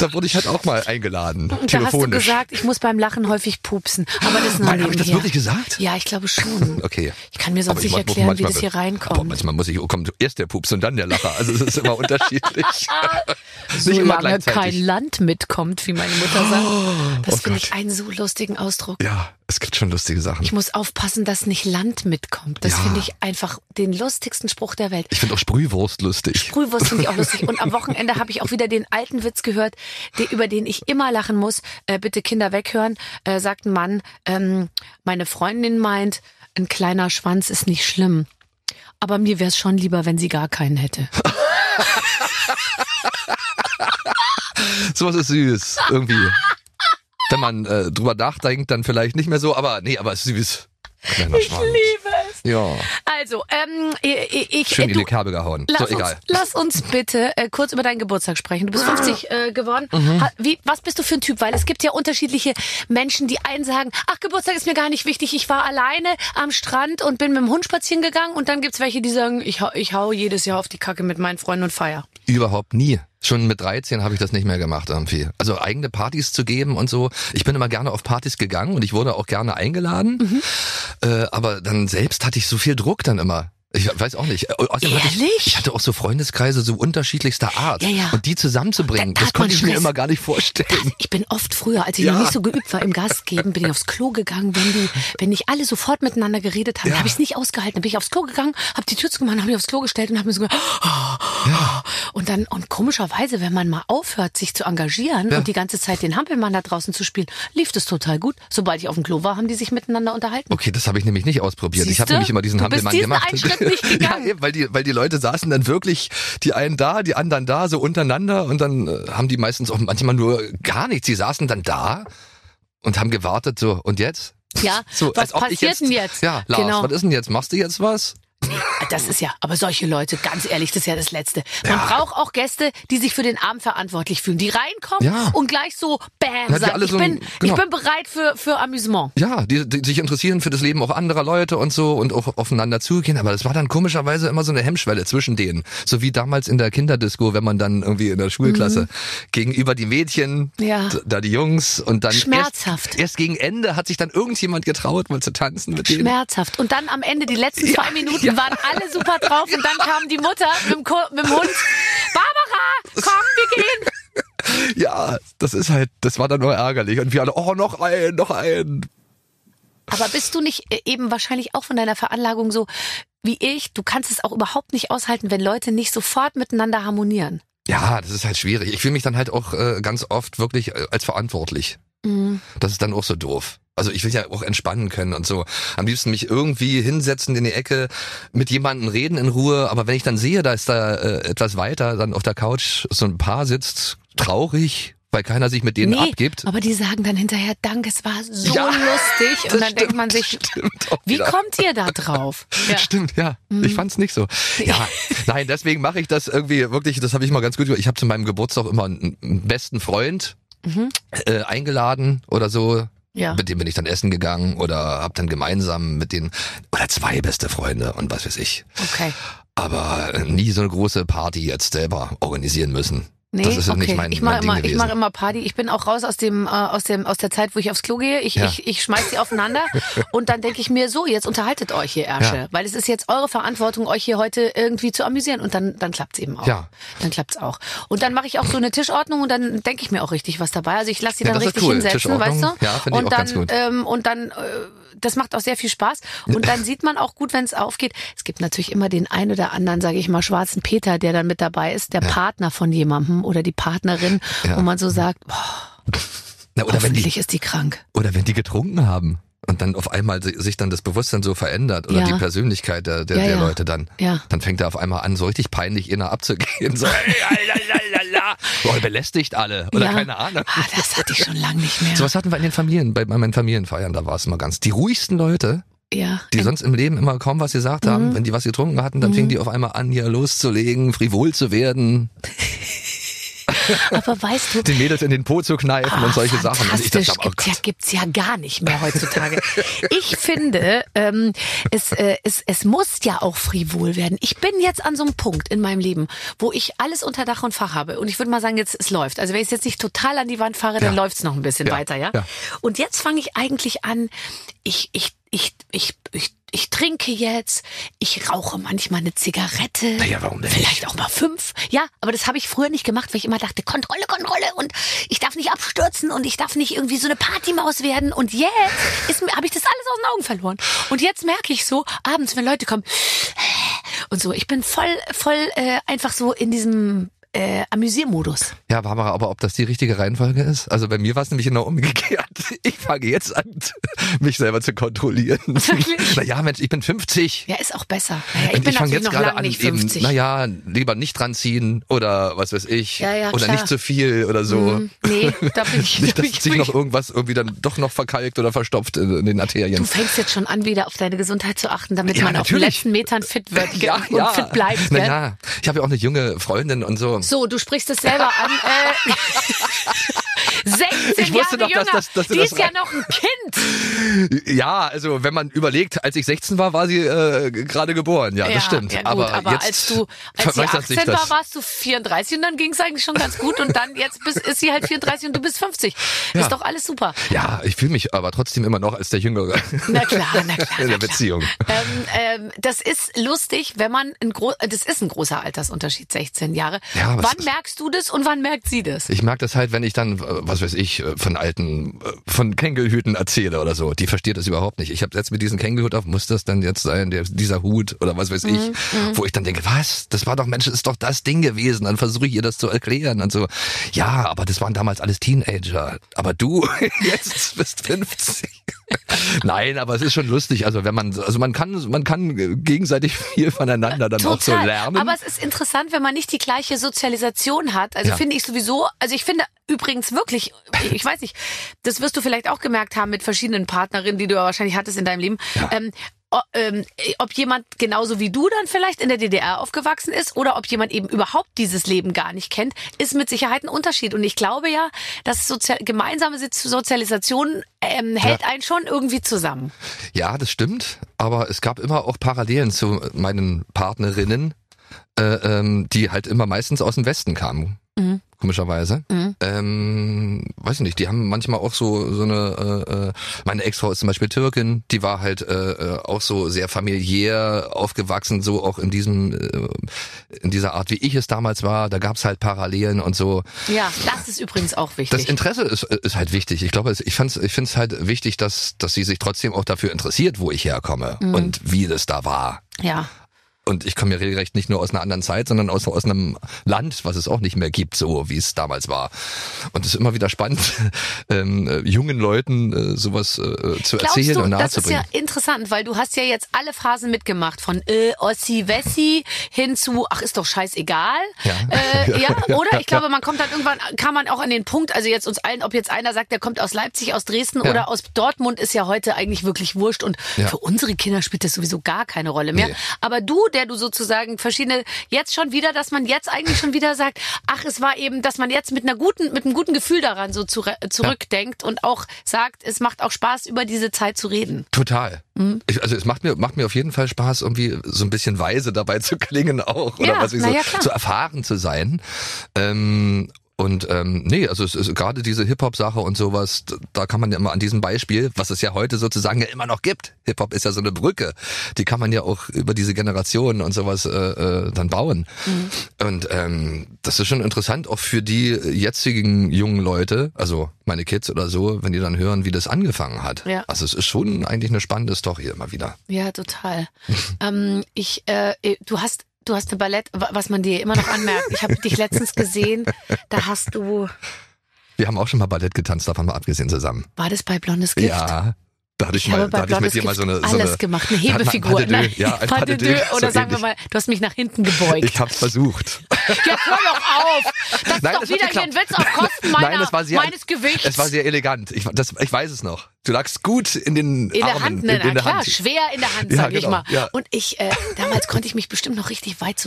Speaker 4: da wurde ich halt auch mal eingeladen,
Speaker 2: Und da hast du gesagt, ich muss beim Lachen häufig pupsen. Aber das
Speaker 4: Nein, habe ich das wirklich gesagt?
Speaker 2: Ja, ich glaube schon.
Speaker 4: Okay.
Speaker 2: Ich kann mir sonst
Speaker 4: Aber
Speaker 2: nicht erklären, wie das hier
Speaker 4: Aber
Speaker 2: reinkommt.
Speaker 4: manchmal muss ich, oh, kommt erst der Pups und dann der Lacher. Also es ist immer <laughs> unterschiedlich.
Speaker 2: Solange kein Land mitkommt, wie meine Mutter sagt. Das
Speaker 4: oh
Speaker 2: finde ich einen so lustigen Ausdruck.
Speaker 4: Ja, es gibt schon lustige Sachen.
Speaker 2: Ich muss aufpassen, dass nicht Land mitkommt. Das
Speaker 4: Ja.
Speaker 2: finde ich einfach den lustigsten Spruch der Welt.
Speaker 4: Ich finde auch Sprühwurst lustig.
Speaker 2: Sprühwurst finde ich auch lustig. Und am <laughs> Wochenende habe ich auch wieder den alten Witz gehört, der, über den ich immer lachen muss. Äh, bitte Kinder weghören, äh, sagt ein Mann. Ähm, meine Freundin meint, ein kleiner Schwanz ist nicht schlimm. Aber mir wäre es schon lieber, wenn sie gar keinen hätte. <laughs>
Speaker 4: Sowas ist süß, irgendwie. Wenn man äh, drüber nachdenkt, dann vielleicht nicht mehr so, aber nee, aber es ist Schwanz.
Speaker 2: Liebe es.
Speaker 4: Ja,
Speaker 2: Also, ähm, ich, ich
Speaker 4: schön in
Speaker 2: du,
Speaker 4: die Kerbe gehauen.
Speaker 2: Lass,
Speaker 4: So, egal.
Speaker 2: Uns, lass uns bitte äh, kurz über deinen Geburtstag sprechen. Du bist 50 äh, geworden.
Speaker 4: Mhm.
Speaker 2: Ha, wie, was bist du für ein Typ? Weil es gibt ja unterschiedliche Menschen, die einen sagen, ach, Geburtstag ist mir gar nicht wichtig. Ich war alleine am Strand und bin mit dem Hund spazieren gegangen. Und dann gibt's welche, die sagen, ich, ich hau jedes Jahr auf die Kacke mit meinen Freunden und feier.
Speaker 4: Überhaupt nie. Schon mit 13 habe ich das nicht mehr gemacht irgendwie. Also eigene Partys zu geben und so. Ich bin immer gerne auf Partys gegangen und ich wurde auch gerne eingeladen.
Speaker 2: Mhm.
Speaker 4: Äh, aber dann selbst hatte ich so viel Druck dann immer. Ich weiß auch nicht. Äh, Außerdem hatte ich,
Speaker 2: Ehrlich?
Speaker 4: ich hatte auch so Freundeskreise so unterschiedlichster Art.
Speaker 2: Ja, ja.
Speaker 4: Und die zusammenzubringen,
Speaker 2: Da- da
Speaker 4: das konnte ich mir immer gar nicht vorstellen.
Speaker 2: Ich bin oft früher, als ich
Speaker 4: Ja.
Speaker 2: noch nicht so geübt war im Gastgeben, bin ich aufs Klo gegangen. Wenn die, wenn nicht alle sofort miteinander geredet haben,
Speaker 4: Ja.
Speaker 2: habe ich es nicht ausgehalten. Dann bin ich aufs Klo gegangen, habe die Tür zugemacht, habe mich aufs Klo gestellt und habe mir so gedacht, Und dann, und komischerweise, wenn man mal aufhört, sich zu engagieren
Speaker 4: Ja.
Speaker 2: und die ganze Zeit den Hampelmann da draußen zu spielen, lief das total gut. Sobald ich auf dem Klo war, haben die sich miteinander unterhalten.
Speaker 4: Okay, das habe ich nämlich nicht ausprobiert. ich
Speaker 2: Siehste?
Speaker 4: habe nämlich immer diesen
Speaker 2: Du
Speaker 4: Hampelmann
Speaker 2: diesen
Speaker 4: gemacht. <laughs>
Speaker 2: nicht gegangen.
Speaker 4: ja, eben, weil die, weil die Leute saßen dann wirklich, die einen da, die anderen da, so untereinander und dann äh, haben die meistens auch manchmal nur gar nichts. Die saßen dann da und haben gewartet so, und jetzt?
Speaker 2: Ja,
Speaker 4: So,
Speaker 2: was
Speaker 4: als ob ich
Speaker 2: passiert denn jetzt?
Speaker 4: Ja, Lars,
Speaker 2: Genau.
Speaker 4: was ist denn jetzt? Machst du jetzt was?
Speaker 2: Das ist ja, aber solche Leute, ganz ehrlich, das ist ja das Letzte. Man braucht auch Gäste, die sich für den Abend verantwortlich fühlen, die reinkommen
Speaker 4: Ja.
Speaker 2: und gleich so, bam,
Speaker 4: Ja,
Speaker 2: sagen, ich,
Speaker 4: so
Speaker 2: bin,
Speaker 4: ein- genau.
Speaker 2: ich bin bereit für, für Amüsement.
Speaker 4: Ja, die, die sich interessieren für das Leben auch anderer Leute und so und auch aufeinander zugehen. Aber das war dann komischerweise immer so eine Hemmschwelle zwischen denen. So wie damals in der Kinderdisco, wenn man dann irgendwie in der Schulklasse gegenüber die Mädchen,
Speaker 2: Mhm. Ja.
Speaker 4: da die Jungs und dann
Speaker 2: Schmerzhaft.
Speaker 4: Erst, erst gegen Ende hat sich dann irgendjemand getraut, mal zu tanzen mit denen.
Speaker 2: Schmerzhaft. Und dann am Ende, die letzten zwei
Speaker 4: Ja,
Speaker 2: Minuten,
Speaker 4: ja.
Speaker 2: waren alle super drauf und dann kam die Mutter mit dem, Ko mit dem Hund. Barbara, komm, wir gehen.
Speaker 4: Ja, das ist halt, das war dann nur ärgerlich. Und wir alle, oh, noch ein, noch ein.
Speaker 2: Aber bist du nicht äh, eben wahrscheinlich auch von deiner Veranlagung so wie ich? Du kannst es auch überhaupt nicht aushalten, wenn Leute nicht sofort miteinander harmonieren.
Speaker 4: Ja, das ist halt schwierig. Ich fühle mich dann halt auch äh, ganz oft wirklich äh, als verantwortlich.
Speaker 2: Mhm.
Speaker 4: Das ist dann auch so doof. Also ich will ja auch entspannen können und so. Am liebsten mich irgendwie hinsetzen in die Ecke, mit jemandem reden in Ruhe. Aber wenn ich dann sehe, da ist da äh, etwas weiter, dann auf der Couch so ein Paar sitzt, traurig, weil keiner sich mit denen abgibt.
Speaker 2: aber die sagen dann hinterher, danke, es war so
Speaker 4: Ja,
Speaker 2: lustig. Und dann denkt
Speaker 4: stimmt,
Speaker 2: man sich, wie
Speaker 4: wieder.
Speaker 2: kommt ihr da drauf? <laughs> Ja.
Speaker 4: Stimmt, ja. Ich fand's nicht so. Ja, nein, deswegen mache ich das irgendwie wirklich, das habe ich mal ganz gut gemacht. Ich habe zu meinem Geburtstag immer einen besten Freund äh, eingeladen oder so.
Speaker 2: Ja.
Speaker 4: Mit dem bin ich dann essen gegangen oder hab dann gemeinsam mit den oder zwei beste Freunde und was weiß ich.
Speaker 2: Okay.
Speaker 4: Aber äh, nie so eine große Party jetzt selber organisieren müssen.
Speaker 2: Nee,
Speaker 4: das ist
Speaker 2: okay.
Speaker 4: nicht mein,
Speaker 2: ich mache immer, ich
Speaker 4: gewesen.
Speaker 2: mache immer Party. Ich bin auch raus aus dem, äh, aus dem, aus der Zeit, wo ich aufs Klo gehe. Ich,
Speaker 4: Ja.
Speaker 2: ich, ich schmeiß sie aufeinander <laughs> und dann denke ich mir so, jetzt unterhaltet euch hier Ärsche,
Speaker 4: Ja.
Speaker 2: weil es ist jetzt eure Verantwortung, euch hier heute irgendwie zu amüsieren und dann, dann klappt's eben auch.
Speaker 4: Ja.
Speaker 2: Dann klappt's auch. Und dann mache ich auch so eine Tischordnung und dann denke ich mir auch richtig was dabei. Also ich lasse sie
Speaker 4: Ja,
Speaker 2: dann richtig
Speaker 4: cool.
Speaker 2: hinsetzen, weißt du?
Speaker 4: ja, ich
Speaker 2: und
Speaker 4: auch
Speaker 2: dann,
Speaker 4: ganz gut.
Speaker 2: Ähm, und dann, äh, das macht auch sehr viel Spaß. Und dann sieht man auch gut, wenn es aufgeht. Es gibt natürlich immer den ein oder anderen, sage ich mal, schwarzen Peter, der dann mit dabei ist, der Partner von jemandem oder die Partnerin,
Speaker 4: Ja.
Speaker 2: wo man so sagt, boah,
Speaker 4: Na, oder wenn die
Speaker 2: hoffentlich ist die krank.
Speaker 4: oder wenn die getrunken haben und dann auf einmal si- sich dann das Bewusstsein so verändert oder
Speaker 2: Ja.
Speaker 4: die Persönlichkeit der, der,
Speaker 2: Ja,
Speaker 4: der
Speaker 2: ja.
Speaker 4: Leute dann,
Speaker 2: Ja.
Speaker 4: dann fängt er auf einmal an, so richtig peinlich inner abzugehen, so hey, lalalala, Boah, belästigt alle oder
Speaker 2: ja.
Speaker 4: keine Ahnung.
Speaker 2: Ah, das hatte ich schon lange nicht mehr.
Speaker 4: So was hatten wir in den Familien, bei, meinen Familienfeiern, da war es immer ganz. Die ruhigsten Leute,
Speaker 2: ja.
Speaker 4: die sonst im Leben immer kaum was gesagt haben,
Speaker 2: Mhm.
Speaker 4: wenn die was getrunken hatten, dann fingen die auf einmal an, hier loszulegen, frivol zu werden, <laughs> <laughs>
Speaker 2: Aber weißt du,
Speaker 4: den Mädels in den Po zu kneifen
Speaker 2: Ah,
Speaker 4: und solche Sachen. Und ich dachte, oh
Speaker 2: gibt's, ja, gibt's ja gar nicht mehr heutzutage. ich finde, ähm, es, äh, es, es muss ja auch frivol werden. Ich bin jetzt an so einem Punkt in meinem Leben, wo ich alles unter Dach und Fach habe. Und ich würde mal sagen, jetzt es läuft. Also wenn ich jetzt nicht total an die Wand fahre, dann
Speaker 4: Ja.
Speaker 2: läuft's noch ein bisschen
Speaker 4: Ja,
Speaker 2: weiter, ja?
Speaker 4: ja.
Speaker 2: Und jetzt fange ich eigentlich an, ich, ich, ich, ich, ich, ich trinke jetzt, ich rauche manchmal eine Zigarette.
Speaker 4: Naja, warum denn
Speaker 2: Vielleicht
Speaker 4: nicht?
Speaker 2: auch mal fünf. Ja, aber das habe ich früher nicht gemacht, weil ich immer dachte, Kontrolle, Kontrolle und ich darf nicht abstürzen und ich darf nicht irgendwie so eine Partymaus werden. Und jetzt habe ich das alles aus den Augen verloren. Und jetzt merke ich so, abends, wenn Leute kommen <sniffs> und so, ich bin voll, voll äh, einfach so in diesem äh, Amüsiermodus.
Speaker 4: Ja, Barbara, aber ob das die richtige Reihenfolge ist? Also bei mir war es nämlich genau umgekehrt. <laughs> Ich fange jetzt an, mich selber zu kontrollieren.
Speaker 2: Wirklich?
Speaker 4: Naja, Mensch, ich bin 50.
Speaker 2: Ja, ist auch besser. Naja, ich
Speaker 4: ich fange
Speaker 2: natürlich
Speaker 4: jetzt gerade an, eben,
Speaker 2: 50.
Speaker 4: naja, lieber nicht dran ziehen oder was weiß ich.
Speaker 2: Ja, ja,
Speaker 4: oder
Speaker 2: klar.
Speaker 4: nicht zu viel oder so.
Speaker 2: Mm, nee, da bin ich, <laughs>
Speaker 4: Nicht, dass
Speaker 2: ich
Speaker 4: sich noch irgendwas irgendwie dann doch noch verkalkt oder verstopft in, den Arterien.
Speaker 2: Du fängst jetzt schon an, wieder auf deine Gesundheit zu achten, damit
Speaker 4: Ja,
Speaker 2: man auf den
Speaker 4: natürlich.
Speaker 2: letzten Metern fit wird <laughs>
Speaker 4: ja,
Speaker 2: und
Speaker 4: ja.
Speaker 2: fit bleibt.
Speaker 4: Naja, ich habe ja auch eine junge Freundin und so.
Speaker 2: So, du sprichst es selber an. Äh, <laughs> 16
Speaker 4: Ich wusste
Speaker 2: Jahre
Speaker 4: doch, dass
Speaker 2: jünger.
Speaker 4: das- dass du
Speaker 2: Die
Speaker 4: das
Speaker 2: ist ja noch ein Kind.
Speaker 4: Ja, also wenn man überlegt, als ich 16 war, war sie äh, gerade geboren. Ja, das stimmt.
Speaker 2: Ja, gut,
Speaker 4: aber,
Speaker 2: aber,
Speaker 4: jetzt
Speaker 2: als du <laughs> als sie
Speaker 4: verwässert sich
Speaker 2: 18
Speaker 4: das.
Speaker 2: war, warst du 34 und dann ging es eigentlich schon ganz gut und dann jetzt bist, ist sie halt 34 und du bist 50.
Speaker 4: Ja.
Speaker 2: Ist doch alles super.
Speaker 4: Ja, ich fühle mich aber trotzdem immer noch als der Jüngere <laughs>
Speaker 2: Na klar, na klar.
Speaker 4: in der. Beziehung.
Speaker 2: Ähm, ähm, das ist lustig, wenn man ein gro das ist ein großer Altersunterschied, 16 Jahre.
Speaker 4: Ja,
Speaker 2: wann merkst du das und wann merkt sie das?
Speaker 4: Ich merke das halt, wenn ich dann, äh, was weiß ich, äh, von alten, äh, von Kängelhüten erzähle oder so. Die versteht das überhaupt nicht. Ich habe jetzt mit diesem Kängelhut auf, muss das dann jetzt sein, der, dieser Hut oder was weiß ich,
Speaker 2: Mhm,
Speaker 4: wo ich dann denke, was, das war doch, Mensch, das ist doch das Ding gewesen. Dann versuche ich ihr das zu erklären und so. Ja, aber das waren damals alles Teenager. Aber du <laughs> jetzt bist 50. <laughs> Nein, aber es ist schon lustig. Also wenn man, also man kann, man kann gegenseitig viel voneinander dann auch so lernen.
Speaker 2: Aber es ist interessant, wenn man nicht die gleiche Sozialisation hat. Also
Speaker 4: Ja.
Speaker 2: finde ich sowieso, also ich finde übrigens wirklich, ich weiß nicht, das wirst du vielleicht auch gemerkt haben mit verschiedenen Partnerinnen, die du ja wahrscheinlich hattest in deinem Leben. Ähm, o- ähm, ob jemand genauso wie du dann vielleicht in der DDR aufgewachsen ist oder ob jemand eben überhaupt dieses Leben gar nicht kennt, ist mit Sicherheit ein Unterschied. Und ich glaube ja, dass Sozial gemeinsame Sozi- Sozialisation ähm, hält einen schon irgendwie zusammen.
Speaker 4: Ja, das stimmt. Aber es gab immer auch Parallelen zu meinen Partnerinnen, äh, ähm, die halt immer meistens aus dem Westen kamen.
Speaker 2: Mhm.
Speaker 4: Komischerweise. Ähm, weiß nicht, die haben manchmal auch so so eine, äh, äh, meine Ex-Frau ist zum Beispiel Türkin, die war halt äh, äh, auch so sehr familiär aufgewachsen, so auch in diesem, äh, in dieser Art, wie ich es damals war. Da gab's halt Parallelen und so.
Speaker 2: Ja, das ist übrigens auch
Speaker 4: Das
Speaker 2: wichtig.
Speaker 4: Interesse ist, ist halt wichtig. Ich glaube, ich fand's, ich finde es halt wichtig, dass, dass sie sich trotzdem auch dafür interessiert, wo ich herkomme und wie das da war.
Speaker 2: ja.
Speaker 4: Und ich komme ja regelrecht nicht nur aus einer anderen Zeit, sondern aus, aus einem Land, was es auch nicht mehr gibt, so wie es damals war. Und es ist immer wieder spannend, <laughs> ähm, äh, jungen Leuten äh, sowas äh, zu
Speaker 2: Glaubst
Speaker 4: erzählen
Speaker 2: du,
Speaker 4: und
Speaker 2: das ist
Speaker 4: nahezubringen.
Speaker 2: ja interessant, weil du hast ja jetzt alle Phasen mitgemacht, von äh, Ossi Wessi hin zu, ach ist doch scheißegal.
Speaker 4: Ja.
Speaker 2: Äh, <laughs> ja, oder? Ich glaube, man kommt dann irgendwann, kann man auch an den Punkt, also jetzt uns allen, ob jetzt einer sagt, der kommt aus Leipzig, aus Dresden
Speaker 4: Ja.
Speaker 2: oder aus Dortmund, ist ja heute eigentlich wirklich wurscht und
Speaker 4: Ja.
Speaker 2: für unsere Kinder spielt das sowieso gar keine Rolle mehr.
Speaker 4: Nee.
Speaker 2: Aber du, der du sozusagen verschiedene, jetzt schon wieder, dass man jetzt eigentlich schon wieder sagt, ach, es war eben, dass man jetzt mit einer guten, mit einem guten Gefühl daran so zure- zurückdenkt und auch sagt, es macht auch Spaß, über diese Zeit zu reden.
Speaker 4: Total.
Speaker 2: Mhm.
Speaker 4: Ich, also es macht mir macht mir auf jeden Fall Spaß, irgendwie so ein bisschen weise dabei zu <laughs> klingen auch oder
Speaker 2: Ja,
Speaker 4: was ich so
Speaker 2: ja,
Speaker 4: zu erfahren zu sein. Ähm, und ähm, nee, also es ist gerade diese Hip-Hop-Sache und sowas, da kann man ja immer an diesem Beispiel, was es ja heute sozusagen ja immer noch gibt, Hip-Hop ist ja so eine Brücke, die kann man ja auch über diese Generationen und sowas äh, äh, dann bauen.
Speaker 2: Mhm.
Speaker 4: Und ähm, das ist schon interessant, auch für die jetzigen jungen Leute, also meine Kids oder so, wenn die dann hören, wie das angefangen hat.
Speaker 2: Ja.
Speaker 4: Also es ist schon eigentlich eine spannende Story immer wieder.
Speaker 2: Ja, total. <laughs> ähm, ich, äh, du hast, du hast eine Ballett, wa- was man dir immer noch anmerkt. Ich habe dich letztens gesehen, da hast du,
Speaker 4: Wir haben auch schon mal Ballett getanzt, davon mal abgesehen zusammen.
Speaker 2: war das bei Blondes Gift?
Speaker 4: Ja. Da hatte ich,
Speaker 2: Ich
Speaker 4: mal, da hatte ich mit dir mal so eine, so
Speaker 2: alles
Speaker 4: eine
Speaker 2: gemacht, eine Hebefigur.
Speaker 4: ein
Speaker 2: Nein,
Speaker 4: deux. Ja, ein
Speaker 2: Pas de
Speaker 4: de deux.
Speaker 2: Oder
Speaker 4: so
Speaker 2: sagen wir mal, du hast mich nach hinten gebeugt.
Speaker 4: Ich hab's versucht. <laughs>
Speaker 2: Jetzt hör doch auf! Das ist
Speaker 4: Nein,
Speaker 2: doch
Speaker 4: das
Speaker 2: wieder hier ein. Witz auf Kosten meiner,
Speaker 4: Nein, das war sehr,
Speaker 2: meines Gewichts.
Speaker 4: Es war sehr elegant. Ich, das, ich weiß es noch. Du lagst gut in den
Speaker 2: in der
Speaker 4: Armen,
Speaker 2: Hand,
Speaker 4: in,
Speaker 2: ne,
Speaker 4: in
Speaker 2: na
Speaker 4: der
Speaker 2: klar,
Speaker 4: Hand.
Speaker 2: schwer in der Hand,
Speaker 4: Ja,
Speaker 2: sag ich
Speaker 4: genau,
Speaker 2: mal.
Speaker 4: ja.
Speaker 2: Und ich, äh, damals konnte ich mich bestimmt noch richtig weit